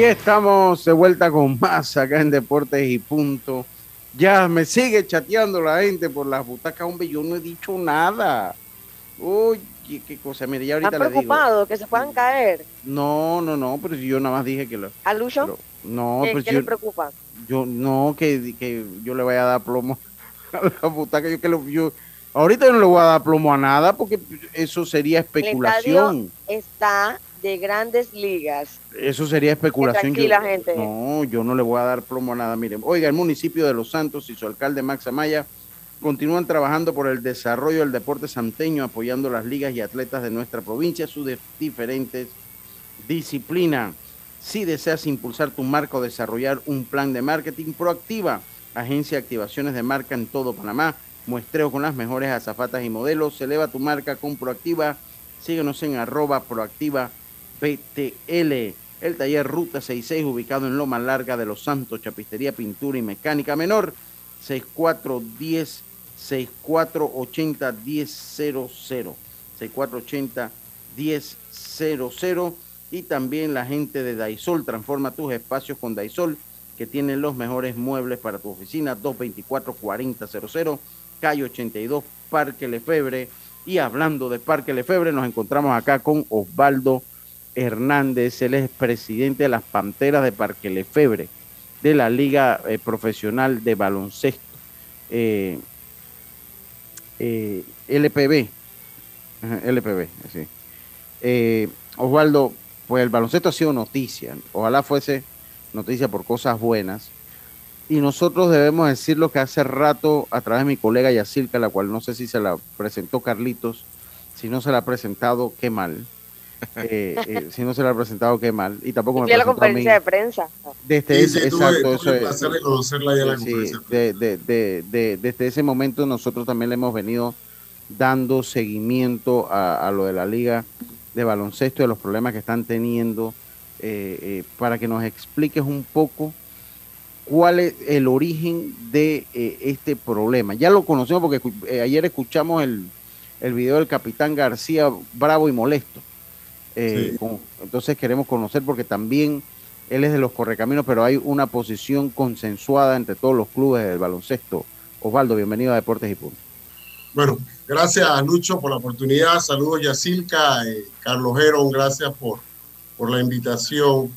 Y estamos de vuelta con más acá en Deportes y Punto. Ya me sigue chateando la gente por las butacas, hombre, yo no he dicho nada. Oye, qué cosa, mire, ya ahorita ¿Están le digo. preocupados que se puedan caer? No, no, no, pero si yo nada más dije que lo... ¿A Lucho? No, ¿Qué, pero qué si yo, le preocupa? yo no, que, que yo le vaya a dar plomo a la butaca, yo que lo, yo, ahorita yo no le voy a dar plomo a nada porque eso sería El especulación. estadio está de grandes ligas. Eso sería especulación. Yo- Tranquila, gente. No, yo no le voy a dar plomo a nada. Miren, oiga, el municipio de Los Santos y su alcalde Max Amaya continúan trabajando por el desarrollo del deporte santeño, apoyando las ligas y atletas de nuestra provincia, sus diferentes disciplinas. Si deseas impulsar tu marca o desarrollar un plan de marketing proactiva, agencia de activaciones de marca en todo Panamá, muestreo con las mejores azafatas y modelos, eleva tu marca con proactiva, síguenos en arroba proactiva PTL. El taller Ruta 66, ubicado en Loma Larga de Los Santos, Chapistería, Pintura y Mecánica Menor, 6410 6480 1000 6480 1000 y también la gente de Daisol transforma tus espacios con Daisol que tiene los mejores muebles para tu oficina 224 4000 calle 82 Parque Lefebre y hablando de Parque Lefebre nos encontramos acá con Osvaldo Hernández, él es presidente de las Panteras de Parque Lefebre, de la Liga eh, Profesional de Baloncesto, eh, eh, LPB, LPB, sí. Osvaldo, pues el baloncesto ha sido noticia, ojalá fuese noticia por cosas buenas, y nosotros debemos decir lo que hace rato a través de mi colega Yacilca, la cual no sé si se la presentó Carlitos, si no se la ha presentado, qué mal. Eh, eh, si no se la ha presentado, qué mal. Y tampoco me Fui a la a mí. conferencia de prensa. Desde Sí, ese, exacto, tuve eso el es- placer de conocerla ya en la sí, conferencia de- de- de- de- de- desde ese momento nosotros también le hemos venido dando seguimiento a, a lo de la liga de baloncesto, de los problemas que están teniendo, eh, eh, para que nos expliques un poco cuál es el origen de eh, este problema. Ya lo conocemos porque eh, ayer escuchamos el, el video del capitán García bravo y molesto. Eh, Sí. con- entonces queremos conocer porque también él es de los correcaminos, pero hay una posición consensuada entre todos los clubes del baloncesto. Osvaldo, bienvenido a Deportes y Punto. Bueno, gracias Lucho por la oportunidad. Saludos Yacilca, eh, Carlos Geron, gracias por, por la invitación.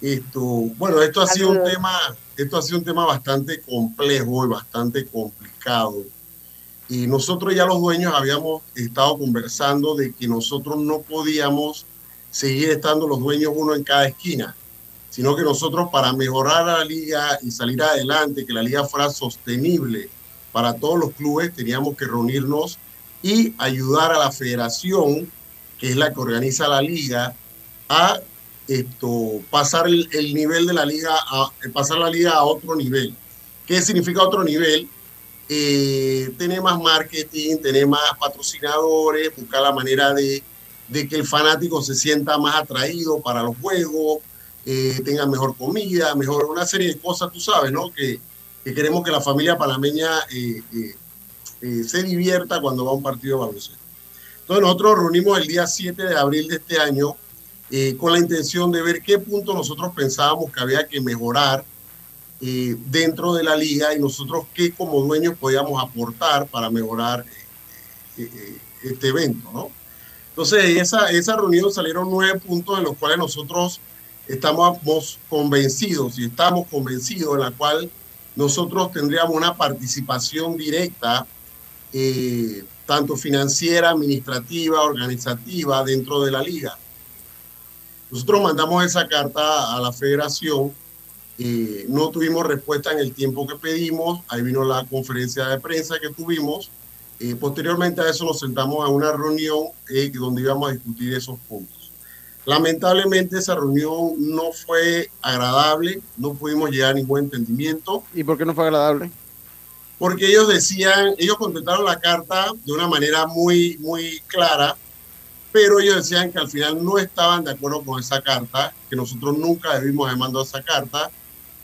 Esto, bueno, esto ha sido un tema, esto ha sido un tema bastante complejo y bastante complicado. Y nosotros ya los dueños habíamos estado conversando de que nosotros no podíamos seguir estando los dueños uno en cada esquina, sino que nosotros para mejorar la liga y salir adelante, que la liga fuera sostenible para todos los clubes, teníamos que reunirnos y ayudar a la federación, que es la que organiza la liga, a esto, pasar el, el nivel de la liga, a, pasar la liga a otro nivel. ¿Qué significa otro nivel? Eh, tener más marketing, tener más patrocinadores, buscar la manera de, de que el fanático se sienta más atraído para los juegos, eh, tenga mejor comida, mejor una serie de cosas, tú sabes, ¿no? Que, que queremos que la familia panameña eh, eh, eh, se divierta cuando va a un partido de baloncesto. Entonces nosotros reunimos el día 7 de abril de este año eh, con la intención de ver qué punto nosotros pensábamos que había que mejorar eh, dentro de la liga y nosotros qué como dueños podíamos aportar para mejorar eh, eh, este evento, ¿no? Entonces, en esa, esa reunión salieron nueve puntos en los cuales nosotros estamos convencidos y estamos convencidos en la cual nosotros tendríamos una participación directa, eh, tanto financiera, administrativa, organizativa, dentro de la liga. Nosotros mandamos esa carta a la federación, eh, no tuvimos respuesta en el tiempo que pedimos, ahí vino la conferencia de prensa que tuvimos, eh, posteriormente a eso nos sentamos a una reunión eh, donde íbamos a discutir esos puntos. Lamentablemente esa reunión no fue agradable, no pudimos llegar a ningún entendimiento. ¿Y por qué no fue agradable? Porque ellos decían, ellos contestaron la carta de una manera muy, muy clara, pero ellos decían que al final no estaban de acuerdo con esa carta, que nosotros nunca debimos haber mandado esa carta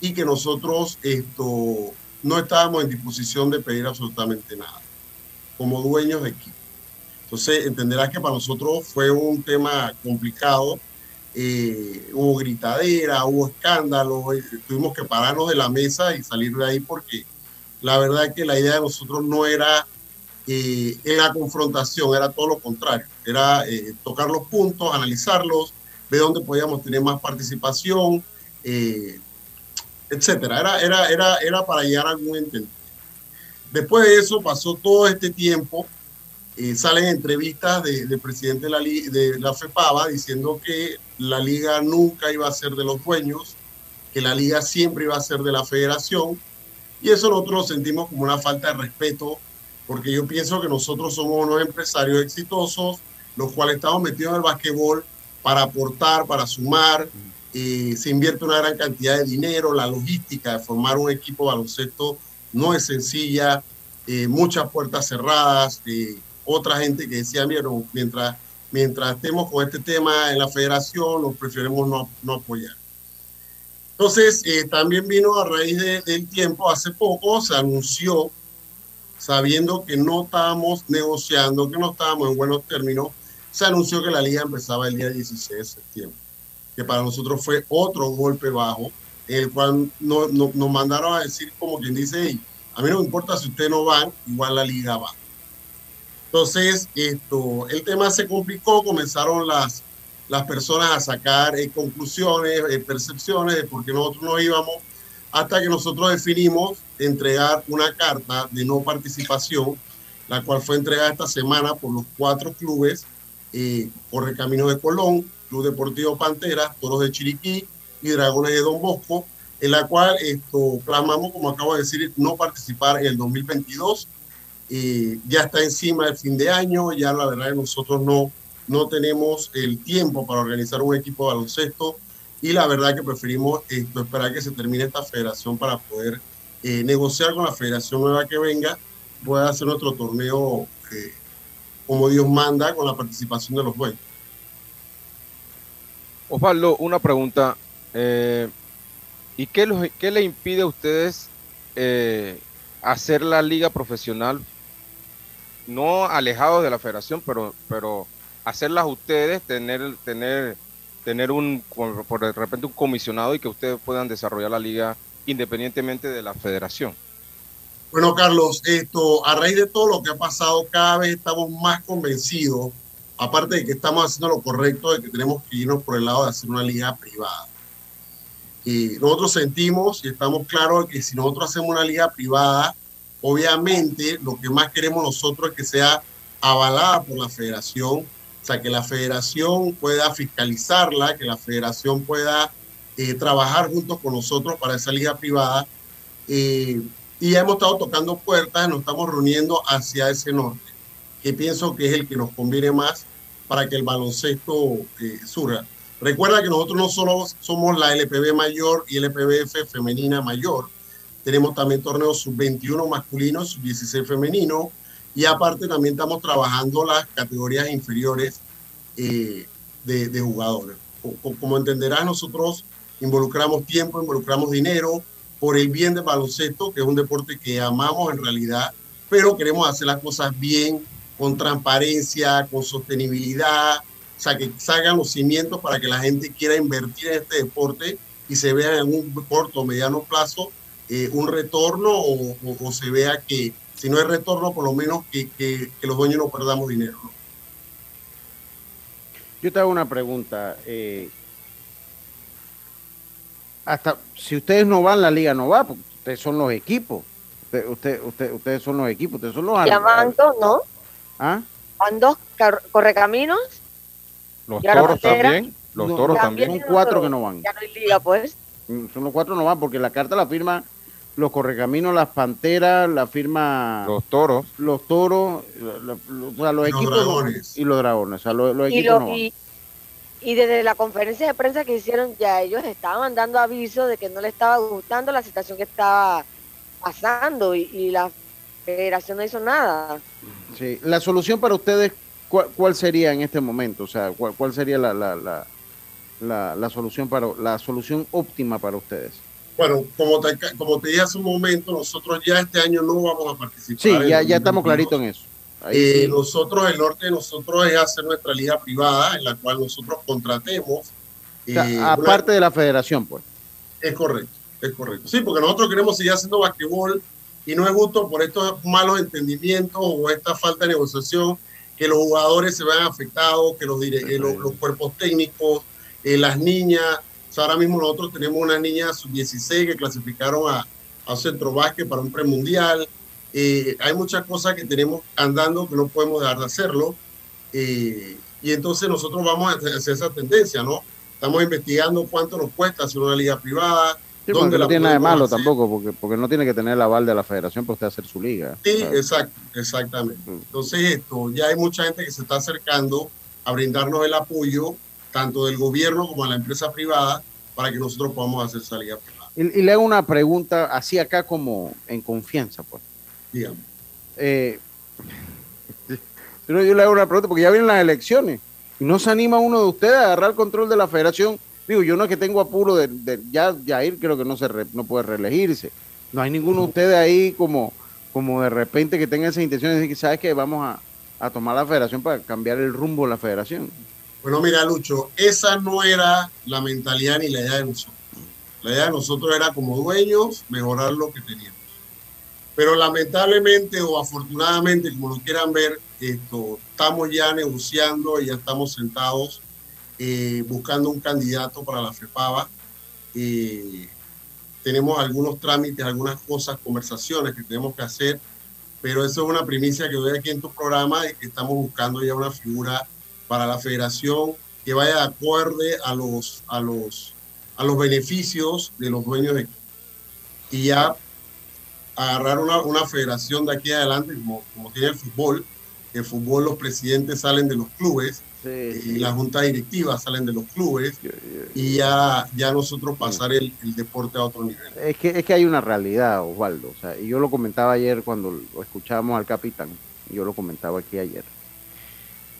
y que nosotros esto, no estábamos en disposición de pedir absolutamente nada, como dueños de equipo. Entonces, entenderás que para nosotros fue un tema complicado. Eh, hubo gritadera, hubo escándalo, eh, tuvimos que pararnos de la mesa y salir de ahí porque la verdad es que la idea de nosotros no era eh, la confrontación, era todo lo contrario, era eh, tocar los puntos, analizarlos, ver dónde podíamos tener más participación, eh, etcétera. Era, era, era, era para llegar a algún entendimiento. Después de eso pasó todo este tiempo eh, salen entrevistas del de presidente de la, de la FEPAVA diciendo que la liga nunca iba a ser de los dueños, que la liga siempre iba a ser de la federación, y eso nosotros sentimos como una falta de respeto, porque yo pienso que nosotros somos unos empresarios exitosos, los cuales estamos metidos en el basquetbol para aportar, para sumar, se invierte una gran cantidad de dinero, la logística de formar un equipo baloncesto no es sencilla, eh, muchas puertas cerradas, eh, otra gente que decía, vieron, mientras, mientras estemos con este tema en la federación, nos preferimos no, no apoyar. Entonces, eh, también vino a raíz de, del tiempo, hace poco se anunció, sabiendo que no estábamos negociando, que no estábamos en buenos términos, se anunció que la liga empezaba el día 16 de septiembre, que para nosotros fue otro golpe bajo, en el cual no, no, nos mandaron a decir, como quien dice, hey, a mí no me importa si ustedes no van, igual la liga va. Entonces, esto, el tema se complicó, comenzaron las, las personas a sacar eh, conclusiones, eh, percepciones de por qué nosotros no íbamos, hasta que nosotros definimos entregar una carta de no participación, la cual fue entregada esta semana por los cuatro clubes, eh, Correcaminos de Colón, Club Deportivo Pantera, Toros de Chiriquí y Dragones de Don Bosco, en la cual esto clamamos, como acabo de decir, no participar en el 2022. Eh, ya está encima del fin de año, ya la verdad que nosotros no, no tenemos el tiempo para organizar un equipo de baloncesto y la verdad que preferimos esto, esperar que se termine esta federación para poder eh, negociar con la federación nueva que venga, pueda hacer nuestro torneo eh, como Dios manda con la participación de los buenos. Osvaldo, una pregunta. Eh, ¿Y qué, los- qué le impide a ustedes eh, hacer la liga profesional? No alejados de la federación, pero, pero hacerlas ustedes, tener, tener, tener un, por de repente un comisionado y que ustedes puedan desarrollar la liga independientemente de la federación. Bueno, Carlos, esto a raíz de todo lo que ha pasado, cada vez estamos más convencidos, aparte de que estamos haciendo lo correcto, de que tenemos que irnos por el lado de hacer una liga privada. Y nosotros sentimos y estamos claros de que si nosotros hacemos una liga privada, obviamente lo que más queremos nosotros es que sea avalada por la federación, o sea, que la federación pueda fiscalizarla, que la federación pueda eh, trabajar juntos con nosotros para esa liga privada. Eh, y hemos estado tocando puertas, nos estamos reuniendo hacia ese norte, que pienso que es el que nos conviene más para que el baloncesto eh, surja. Recuerda que nosotros no solo somos la LPB mayor y LPBF femenina mayor, tenemos también torneos sub-21 masculinos, sub-16 femenino, y aparte también estamos trabajando las categorías inferiores eh, de, de jugadores. Co- co- Como entenderás, nosotros involucramos tiempo, involucramos dinero por el bien del baloncesto, que es un deporte que amamos en realidad, pero queremos hacer las cosas bien, con transparencia, con sostenibilidad, o sea, que salgan los cimientos para que la gente quiera invertir en este deporte y se vea en un corto o mediano plazo eh, un retorno o, o- se vea que si no hay retorno, por lo menos que, que- que los dueños no perdamos dinero. ¿no? Yo te hago una pregunta. eh, hasta si ustedes no van, la liga no va, porque ustedes son los equipos. Usted, usted, usted- ustedes son los equipos, ustedes son los Ya ar- van dos, ¿no? ¿Ah? Van dos correcaminos. Los ¿Y ahora toros Pantera? también, los No, toros también. también. Son cuatro que no van. Ya no hay liga, pues. Mm, Son los cuatro no van, porque la carta la firma los correcaminos, las panteras, la firma Los toros. los toros, la- o sea, los Y los equipos no- dragones. y los dragones. O sea, los, los Y, equipos no van. y, y desde la conferencia de prensa que hicieron, ya ellos estaban dando aviso de que no les estaba gustando la situación que estaba pasando y, y la federación no hizo nada. Sí. La solución para ustedes, ¿cuál, cuál sería en este momento? O sea, ¿cuál, cuál sería la, la, la, la, la solución para la solución óptima para ustedes? Bueno, como te, como te dije hace un momento, nosotros ya este año no vamos a participar. Sí, ya, ya estamos 2022. claritos en eso. Eh, sí. Nosotros, el norte de nosotros es hacer nuestra liga privada, en la cual nosotros contratemos. O sea, eh, una- aparte de la federación, pues. Es correcto, es correcto. Sí, porque nosotros queremos seguir haciendo basquetbol y no es justo por estos malos entendimientos o esta falta de negociación que los jugadores se vean afectados, que los, dire- eh, los, los cuerpos técnicos, eh, las niñas. O sea, ahora mismo nosotros tenemos unas niñas sub-16 que clasificaron a, a centro básquet para un premundial. Eh, hay muchas cosas que tenemos andando que no podemos dejar de hacerlo. Eh, y entonces nosotros vamos a hacer esa tendencia, ¿no? Estamos investigando cuánto nos cuesta hacer una liga privada. Sí, dónde no la tiene nada de malo hacer. tampoco, porque, porque no tiene que tener el aval de la federación para usted hacer su liga. Sí, exacto, exactamente. Entonces, esto, ya hay mucha gente que se está acercando a brindarnos el apoyo, tanto del gobierno como de la empresa privada, para que nosotros podamos hacer esa liga privada. Y, y le hago una pregunta así acá como en confianza, pues. Digamos. Eh, pero yo le hago una pregunta porque ya vienen las elecciones y no se anima uno de ustedes a agarrar el control de la federación. Digo, yo no es que tengo apuro de, de- ya Jair creo que no se re- no puede reelegirse. No hay ninguno de ustedes ahí como, como de repente que tenga esa intención de decir que sabes que vamos a, a tomar la federación para cambiar el rumbo de la federación. Bueno, mira, Lucho, esa no era la mentalidad ni la idea de nosotros. La idea de nosotros era como dueños mejorar lo que teníamos. Pero lamentablemente o afortunadamente, como lo quieran ver, esto, estamos ya negociando y ya estamos sentados eh, buscando un candidato para la FEPAVA. Eh, tenemos algunos trámites, algunas cosas, conversaciones que tenemos que hacer, pero eso es una primicia que doy aquí en tu programa y que estamos buscando ya una figura para la federación que vaya de acorde a los, a los, a los beneficios de los dueños de. Y ya agarrar una, una federación de aquí adelante, como, como tiene el fútbol, el fútbol los presidentes salen de los clubes y las juntas directivas salen de los clubes y ya, ya nosotros pasar el, el deporte a otro nivel. Es que, es que hay una realidad, Osvaldo. O sea, y yo lo comentaba ayer cuando lo escuchábamos al capitán. Yo lo comentaba aquí ayer.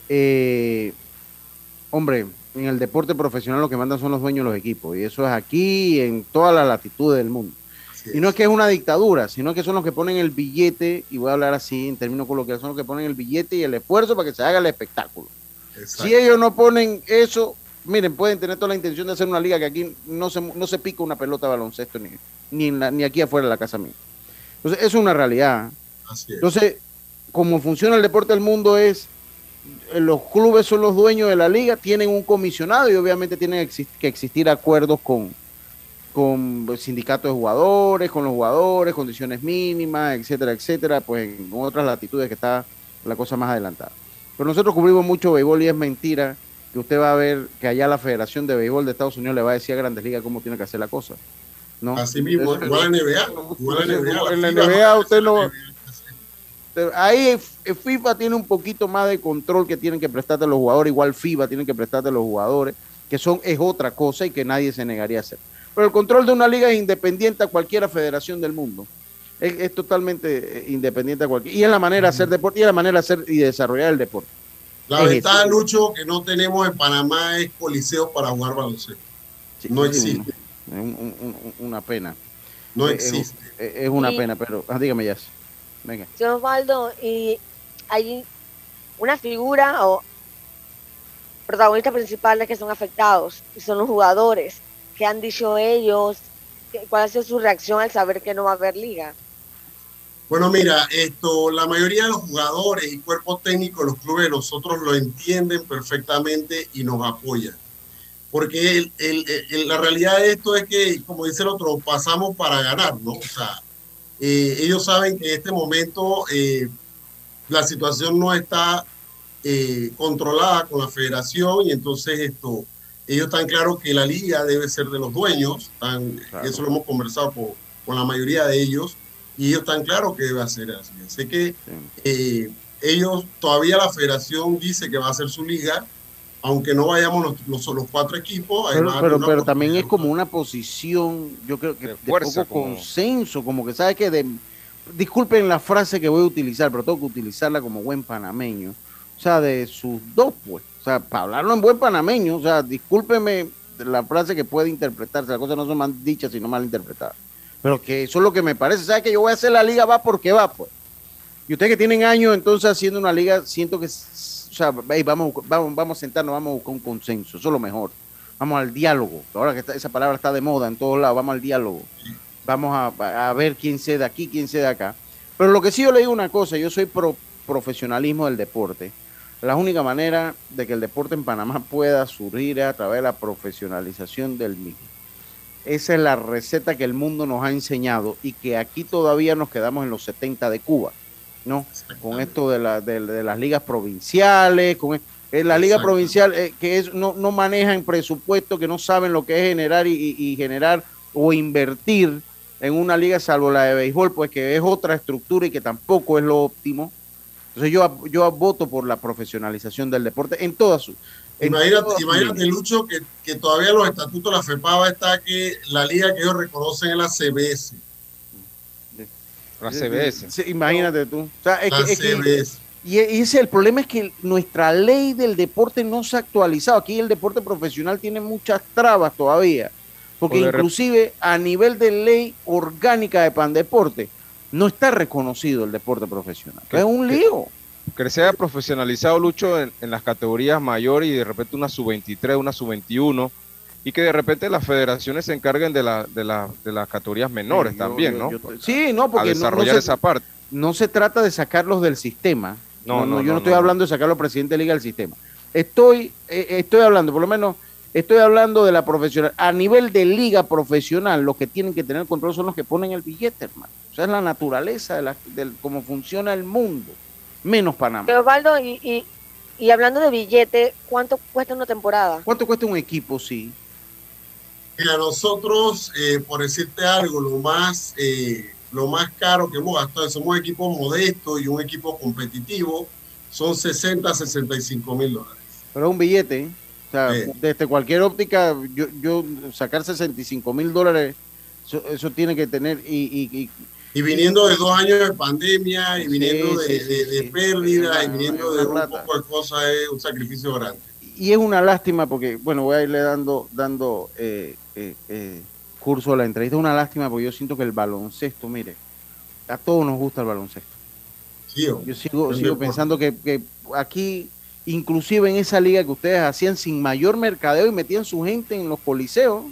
Eh, hombre, en el deporte profesional lo que mandan son los dueños de los equipos. Y eso es aquí y en todas las latitudes del mundo. Y no es que es una dictadura, sino que son los que ponen el billete, y voy a hablar así en términos coloquiales, son los que ponen el billete y el esfuerzo para que se haga el espectáculo. Si ellos no ponen eso, miren, pueden tener toda la intención de hacer una liga que aquí no se, no se pica una pelota de baloncesto ni, ni, en la- ni aquí afuera de la casa mía. Entonces, eso es una realidad. Entonces, como funciona el deporte del mundo es, eh, los clubes son los dueños de la liga, tienen un comisionado y obviamente tienen que existir acuerdos con, con sindicatos de jugadores, con los jugadores, condiciones mínimas, etcétera, etcétera, pues en otras latitudes que está la cosa más adelantada. Pero nosotros cubrimos mucho béisbol y es mentira que usted va a ver que allá la Federación de Béisbol de Estados Unidos le va a decir a Grandes Ligas cómo tiene que hacer la cosa. ¿no? Así mismo, Eso- igual en NBA, igual en NBA. en la NBA usted no... Ahí FIFA tiene un poquito más de control que tienen que prestarte los jugadores, igual FIBA tienen que prestarte los jugadores, que son es otra cosa y que nadie se negaría a hacer. Pero el control de una liga es independiente a cualquier federación del mundo. Es, es totalmente eh, independiente a cualquier. Y es la manera de hacer deporte y es la manera de hacer y desarrollar el deporte. La Es ventaja, eso. Lucho, que no tenemos en Panamá es coliseo para jugar baloncesto. no Sí, existe. Es un- un- un- una pena. No Eh, existe. Es, es una Y- pena, pero ah, dígame ya. Venga. Señor Osvaldo, y hay una figura o protagonistas principales que son afectados, y son los jugadores. ¿Qué han dicho ellos? ¿Qué- ¿Cuál ha sido su reacción al saber que no va a haber liga? Bueno, mira, esto, la mayoría de los jugadores y cuerpos técnicos de los clubes de nosotros lo entienden perfectamente y nos apoyan. Porque la realidad de esto es que, como dice el otro, pasamos para ganar, ¿no? O sea, eh, ellos saben que en este momento eh, la situación no está eh, controlada con la federación y entonces esto, ellos están claros que la liga debe ser de los dueños, están- eso lo hemos conversado con, con la mayoría de ellos y ellos están claros que debe ser así. Así que eh, ellos, todavía la federación dice que va a ser su liga, aunque no vayamos los, los, los cuatro equipos. Pero, también es como una posición, yo creo que de, fuerza, poco como- consenso, como que sabe que de, disculpen la frase que voy a utilizar, pero tengo que utilizarla como buen panameño, o sea, de sus dos, pues, o sea, para hablarlo en buen panameño, o sea, discúlpeme la frase que puede interpretarse, las cosas no son mal dichas, sino mal interpretadas, pero que eso es lo que me parece, sabe que yo voy a hacer la liga va porque va, pues, y ustedes que tienen años entonces haciendo una liga, siento que, o sea, ey, vamos, vamos, vamos a sentarnos, vamos a buscar un consenso, eso es lo mejor. Vamos al diálogo. Ahora que está- esa palabra está de moda en todos lados, vamos al diálogo. Vamos a, a ver quién se de aquí, quién se de acá. Pero lo que sí yo le digo una cosa, yo soy pro profesionalismo del deporte. La única manera de que el deporte en Panamá pueda surgir es a través de la profesionalización del mismo. Esa es la receta que el mundo nos ha enseñado y que aquí todavía nos quedamos en los 70 de Cuba, ¿no? Con esto de, la- de- de las ligas provinciales, con e- eh, la liga Exacto. provincial eh, que es, no, no manejan presupuesto, que no saben lo que es generar y, y- y generar o invertir en una liga, salvo la de béisbol, pues que es otra estructura y que tampoco es lo óptimo. Entonces yo, yo voto por la profesionalización del deporte en todas sus... Imagínate, imagínate. Lucho, que, que todavía los estatutos de la FEPAVA está que la liga que ellos reconocen es la CBS. La CBS. Sí, imagínate tú. O sea, es La que- es que- CBS. y, y ese, el problema es que nuestra ley del deporte no se ha actualizado. Aquí el deporte profesional tiene muchas trabas todavía. Porque inclusive a nivel de ley orgánica de Pandeporte no está reconocido el deporte profesional. Que- es un que- lío. Que se haya profesionalizado Lucho en, en las categorías mayores y de repente una sub-23, una sub-21 y que de repente las federaciones se encarguen de, la, de, la- de las categorías menores también, yo- ¿no? yo- sí, no, porque a no- no desarrollar se- esa parte. no se trata de sacarlos del sistema. No, No, no, no, yo no, no estoy no. hablando de sacarlo presidente de liga del sistema. Estoy, eh, estoy hablando, por lo menos, estoy hablando de la profesional. A nivel de liga profesional, los que tienen que tener control son los que ponen el billete, hermano. Es la naturaleza de, la, de cómo funciona el mundo, menos Panamá. Pero Osvaldo, y, y, y hablando de billete, ¿cuánto cuesta una temporada? ¿Cuánto cuesta un equipo, sí? Mira, nosotros, eh, por decirte algo, lo más, eh, lo más caro que hemos gastado, somos equipos modestos y un equipo competitivo, son 60, 65 mil dólares. Pero es un billete, ¿eh? O sea, Sí. desde cualquier óptica, yo, yo sacar 65 mil dólares, eso, eso tiene que tener, y, y- y- Y viniendo de dos años de pandemia, y viniendo Sí, de, sí, de- sí, de sí. pérdida, y viniendo de un poco de cosas, es un sacrificio grande. y es una lástima porque, bueno, voy a irle dando, dando eh, eh, eh, curso a la entrevista, es una lástima porque yo siento que el baloncesto, mire, a todos nos gusta el baloncesto. yo sigo, es sigo pensando que, que aquí, inclusive en esa liga que ustedes hacían sin mayor mercadeo y metían su gente en los coliseos,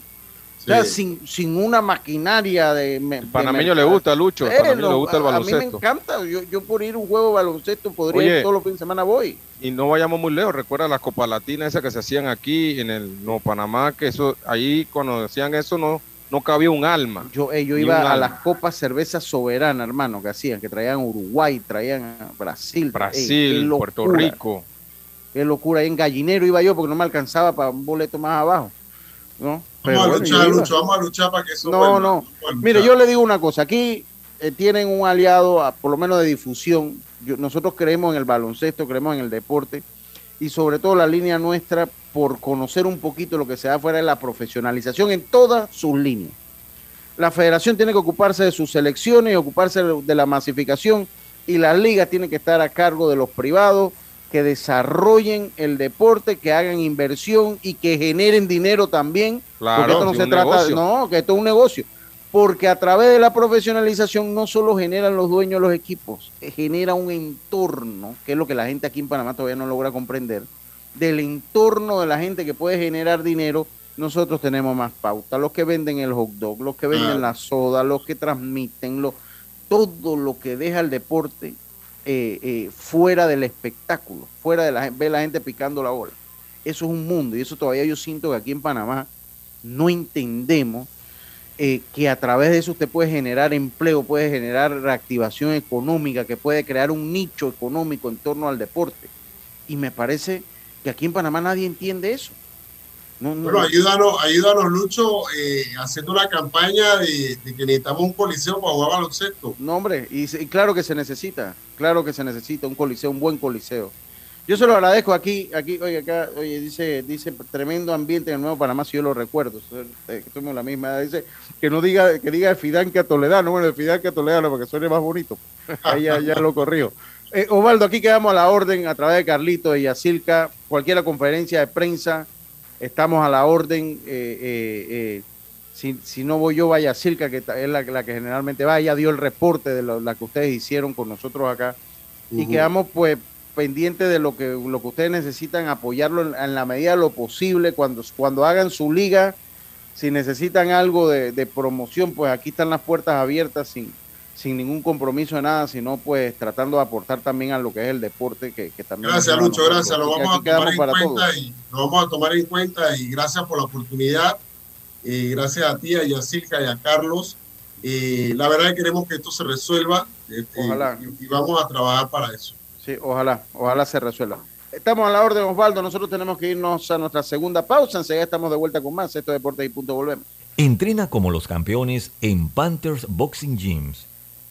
o sea, sin, sin una maquinaria de... me- de panameño le gusta, Lucho, Eh, panameño no, le gusta el a- A mí me baloncesto. encanta, yo, yo por ir a un juego de baloncesto podría Oye. ir todos los fines de semana voy. Y no vayamos muy lejos, recuerda las Copa Latinas esas que se hacían aquí en el Nuevo Panamá, que eso, ahí cuando hacían eso no, no cabía un alma. Yo, eh, yo iba a alma. las copas cerveza soberana, hermano, que hacían, que traían Uruguay, traían Brasil. Brasil, Eh, Puerto Rico. Qué locura, ahí en Gallinero iba yo porque no me alcanzaba para un boleto más abajo. ¿No? Pero Vamos a luchar. Lucho, vamos a luchar para que eso No, vuelva. no. Mire, yo le digo una cosa, aquí eh, tienen un aliado, a- por lo menos de difusión. Yo- nosotros creemos en el baloncesto, creemos en el deporte y sobre todo la línea nuestra por conocer un poquito lo que se da fuera de la profesionalización en todas sus líneas. La federación tiene que ocuparse de sus selecciones, y ocuparse de de la masificación y las ligas tienen que estar a cargo de los privados que desarrollen el deporte, que hagan inversión y que generen dinero también. Claro, porque esto no se trata, negocio. no, que esto es un negocio. Porque a través de la profesionalización no solo generan los dueños los equipos, eh, genera un entorno, que es lo que la gente aquí en Panamá todavía no logra comprender, del entorno de la gente que puede generar dinero, nosotros tenemos más pauta. Los que venden el hot dog, los que venden la soda, los que transmiten, lo, todo lo que deja el deporte eh, eh, fuera del espectáculo, fuera de la ver la gente picando la bola. Eso es un mundo y eso todavía yo siento que aquí en Panamá no entendemos eh, que a través de eso usted puede generar empleo, puede generar reactivación económica, que puede crear un nicho económico en torno al deporte. Y me parece que aquí en Panamá nadie entiende eso. No, no, Bueno, ayúdanos, ayúdanos Lucho, eh, haciendo una campaña de, de que necesitamos un coliseo para jugar baloncesto. No, hombre, y, y claro que se necesita, claro que se necesita un coliseo, un buen coliseo. Yo se lo agradezco aquí, aquí, oye, acá, oye, dice, dice tremendo ambiente en el Nuevo Panamá, si yo lo recuerdo, eh, que en la misma dice que no diga, que diga Fidanca Toledano, bueno, Fidanca Toledano, porque suene más bonito, ahí ya, ya lo corrió. Eh, Osvaldo, aquí quedamos a la orden a través de Carlito y Yacilca, cualquier conferencia de prensa, estamos a la orden, eh, eh, eh, si, si no voy yo, vaya Silca, que es la, la que generalmente va, ella dio el reporte de lo, la que ustedes hicieron con nosotros acá, y quedamos pues pendientes de lo que, lo que ustedes necesitan, apoyarlo en, en la medida de lo posible, cuando, cuando hagan su liga, si necesitan algo de, de promoción, pues aquí están las puertas abiertas sin, sin ningún compromiso de nada, sino pues tratando de aportar también a lo que es el deporte, que, que también... Gracias nos Lucho, gracias, lo vamos Aquí a tomar quedamos en para cuenta todos. y lo vamos a tomar en cuenta y gracias por la oportunidad. Eh, gracias a ti, a Yacirca y a Carlos. Eh, la verdad que queremos que esto se resuelva este, Ojalá. y, y vamos a trabajar para eso. Sí, ojalá, ojalá se resuelva. Estamos a la orden, Osvaldo. Nosotros tenemos que irnos a nuestra segunda pausa. Enseguida estamos de vuelta con más. Esto es Deportes y Punto. Volvemos. Entrena como los campeones en Panthers Boxing Gyms.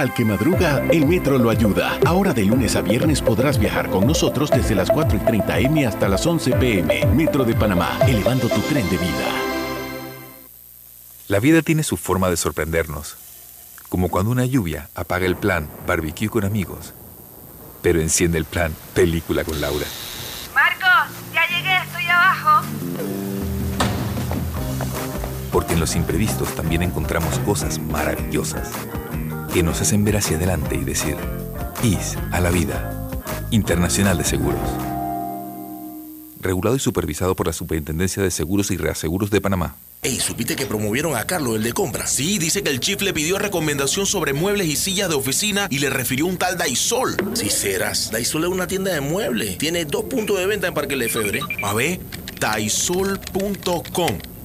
Al que madruga, el metro lo ayuda. Ahora de lunes a viernes podrás viajar con nosotros desde las 4 y 30 M hasta las 11 PM. Metro de Panamá, elevando tu tren de vida. La vida tiene su forma de sorprendernos, como cuando una lluvia apaga el plan barbecue con amigos, pero enciende el plan película con Laura. Marcos, ya llegué, estoy abajo. Porque en en los imprevistos también encontramos cosas maravillosas que nos hacen ver hacia adelante y decir, IS a la vida. Internacional de Seguros. Regulado y supervisado por la Superintendencia de Seguros y Reaseguros de Panamá. Ey, ¿supiste que promovieron a Carlos, el de compra? Sí, dice que el chief le pidió recomendación sobre muebles y sillas de oficina y le refirió un tal Daisol. Si serás, Daisol es una tienda de muebles. Tiene dos puntos de venta en Parque Lefebvre. A ver, daisol.com.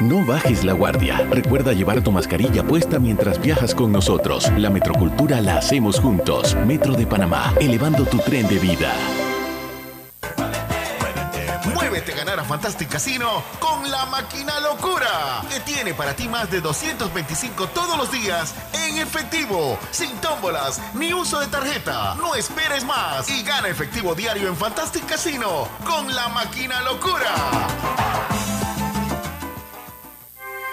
No bajes la guardia. Recuerda llevar tu mascarilla puesta mientras viajas con nosotros. La metrocultura la hacemos juntos. Metro de Panamá, elevando tu tren de vida. Muévete a ganar a Fantastic Casino con la máquina locura, que tiene para ti más de 225 todos los días en efectivo, sin tómbolas ni uso de tarjeta. No esperes más y gana efectivo diario en Fantastic Casino con la máquina locura.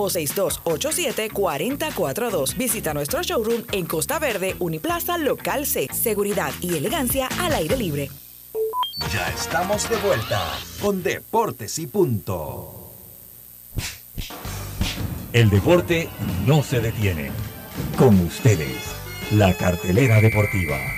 o 6287-4042. Visita nuestro showroom en Costa Verde, Uniplaza, Local C. Seguridad y elegancia al aire libre. Ya estamos de vuelta con Deportes y Punto. El deporte no se detiene. Con ustedes, la cartelera deportiva.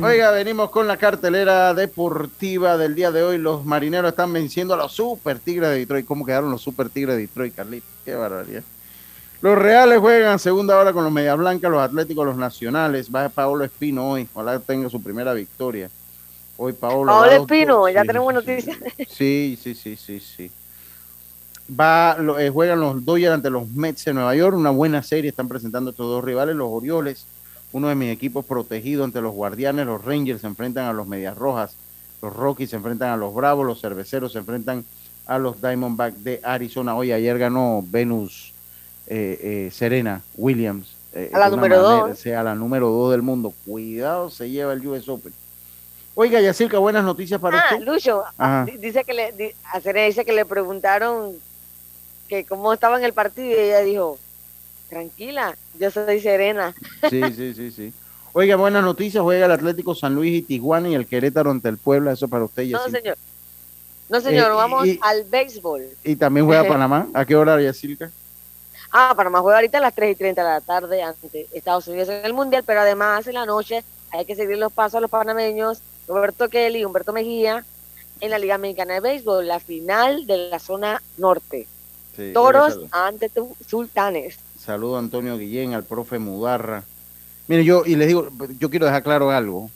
Oiga, venimos con la cartelera deportiva del día de hoy. Los marineros están venciendo a los Super Tigres de Detroit. ¿Cómo quedaron los Super Tigres de Detroit, Carlitos? Qué barbaridad. Los Reales juegan segunda hora con los Media Blancas, los Atléticos, los Nacionales. Va Paolo Espino hoy. Ojalá tenga su primera victoria. Hoy Paolo. Paolo Espino, ya tenemos noticias. Sí, sí, sí, sí, sí. Va, eh, juegan los Dodgers ante los Mets de Nueva York. Una buena serie están presentando estos dos rivales. Los Orioles, uno de mis equipos protegidos ante los Guardianes. Los Rangers se enfrentan a los Medias Rojas. Los Rockies se enfrentan a los Bravos. Los Cerveceros se enfrentan a los Diamondbacks de Arizona. Hoy ayer ganó Venus eh, eh, Serena Williams. eh, A la número manera, dos. o sea, a la número dos del mundo. Cuidado, se lleva el US Open. Oiga, Yacirca, buenas noticias para Ah, usted. Lucho, Ajá. dice que le, a Serena dice que le preguntaron que cómo estaba en el partido y ella dijo, tranquila, yo soy Serena. Sí, sí, sí, sí. Oiga, buenas noticias. Juega el Atlético San Luis y Tijuana y el Querétaro ante el Puebla. Eso para usted, No, Yacirca. señor. No, señor, Eh, vamos y- al béisbol. Y también juega Panamá. ¿A qué hora, Yacirca? Ah, Panamá juega ahorita a las 3 y 30 de la tarde ante Estados Unidos en el Mundial, pero además en la noche hay que seguir los pasos a los panameños, Roberto Kelly y Humberto Mejía, en la Liga Mexicana de Béisbol, la final de la zona norte. Sí, Toros ante tu- Sultanes. Saludo a Antonio Guillén, al profe Mudarra. Mire, yo, y les digo, yo quiero dejar claro algo.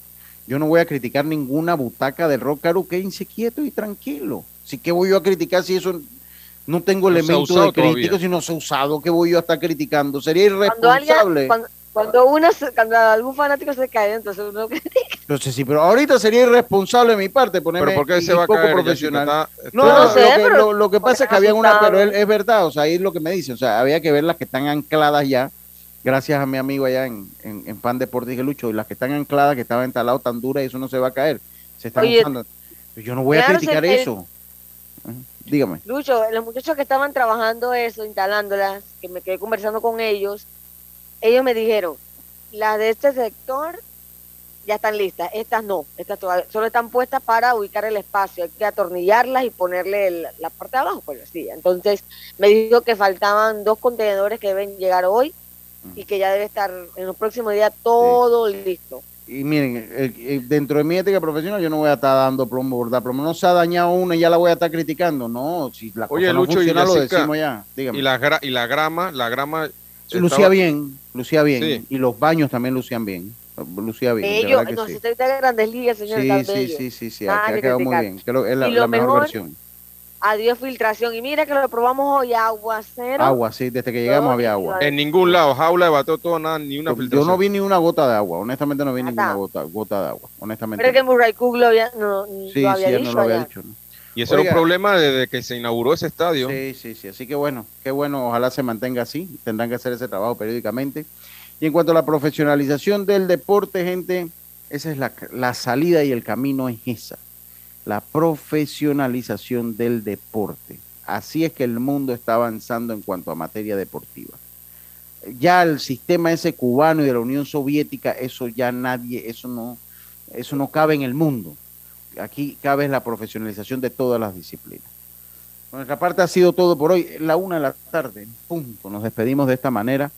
Yo no voy a criticar ninguna butaca del rock caro, quédense quieto y tranquilo. Si que voy yo a criticar si eso no tengo No elementos de crítica, si no se ha usado, que voy yo a estar criticando? Sería Cuando, alguien, irresponsable. cuando, cuando, una, se- cuando algún fanático se cae, entonces uno Entonces, sí, pero ahorita sería irresponsable de mi parte ponerme Pero ¿por qué se va a poco caer? profesional. Está- No, no, No sé, lo, que, pero- lo, lo que pasa es que había una, pero él- es verdad, o sea, ahí es lo que me dice, o sea, había que ver las que están ancladas ya, gracias a mi amigo allá en, en, en Pan Deportes y Lucho, y las que están ancladas, que estaban instaladas tan duras, y eso no se va a caer, se están Oye, usando. Yo no voy a criticar el- eso. Dígame. Lucho, los muchachos que estaban trabajando eso, instalándolas, que me quedé conversando con ellos, ellos me dijeron, las de este sector ya están listas, estas no, estas todavía, solo están puestas para ubicar el espacio, hay que atornillarlas y ponerle el- la parte de abajo, pues sí. Entonces me dijo que faltaban dos contenedores que deben llegar hoy y que ya debe estar en los próximos días todo listo. Y miren, dentro de mi ética profesional yo no voy a estar dando plomo por dar plomo. No se ha dañado una y ya la voy a estar criticando. No, si la Oye, cosa no Lucho, y, funciona, lo decimos ya. Dígame. y la, gra- y la grama, la grama... Lucía estaba- bien, lucía bien. Sí. Y los baños también lucían bien. Lucía bien. Bello, que no, sí. si usted está en grandes ligas, señor, Sí, sí, bello. sí, sí, sí, Nada ha, que quedado muy bien. Creo que es la, lo la mejor, mejor, versión. Adiós filtración. Y mira que lo probamos hoy, aguacero. Agua, sí, desde que llegamos Todo había agua. En ningún lado, jaula de bateo, todo, nada, ni una Yo filtración. no vi ni una gota de agua, honestamente no vi Nada. ninguna gota, gota de agua, honestamente. Pero que Murray Cook lo, había, no, Sí, lo había sí, él dicho no lo había allá. dicho. ¿no? Y ese era Oiga. un problema desde que se inauguró ese estadio. Sí, sí, sí. Así que bueno, qué bueno, ojalá se mantenga así. Tendrán que hacer ese trabajo periódicamente. Y en cuanto a la profesionalización del deporte, gente, esa es la, la salida y el camino es esa. La profesionalización del deporte. Así es que el mundo está avanzando en cuanto a materia deportiva. Ya el sistema ese cubano y de la Unión Soviética, eso ya nadie, eso no, eso no cabe en el mundo. Aquí cabe la profesionalización de todas las disciplinas. Por nuestra parte ha sido todo por hoy. La una de la tarde, punto. Nos despedimos de esta manera.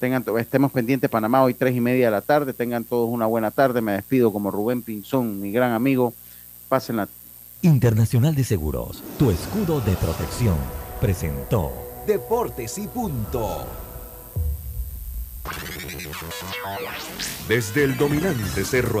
Tengan, estemos pendientes Panamá hoy tres y media de la tarde. Tengan todos una buena tarde. Me despido como Rubén Pinzón, mi gran amigo. Pásenla. Internacional de Seguros, tu escudo de protección, presentó Deportes y punto. Desde el dominante Cerro Azul.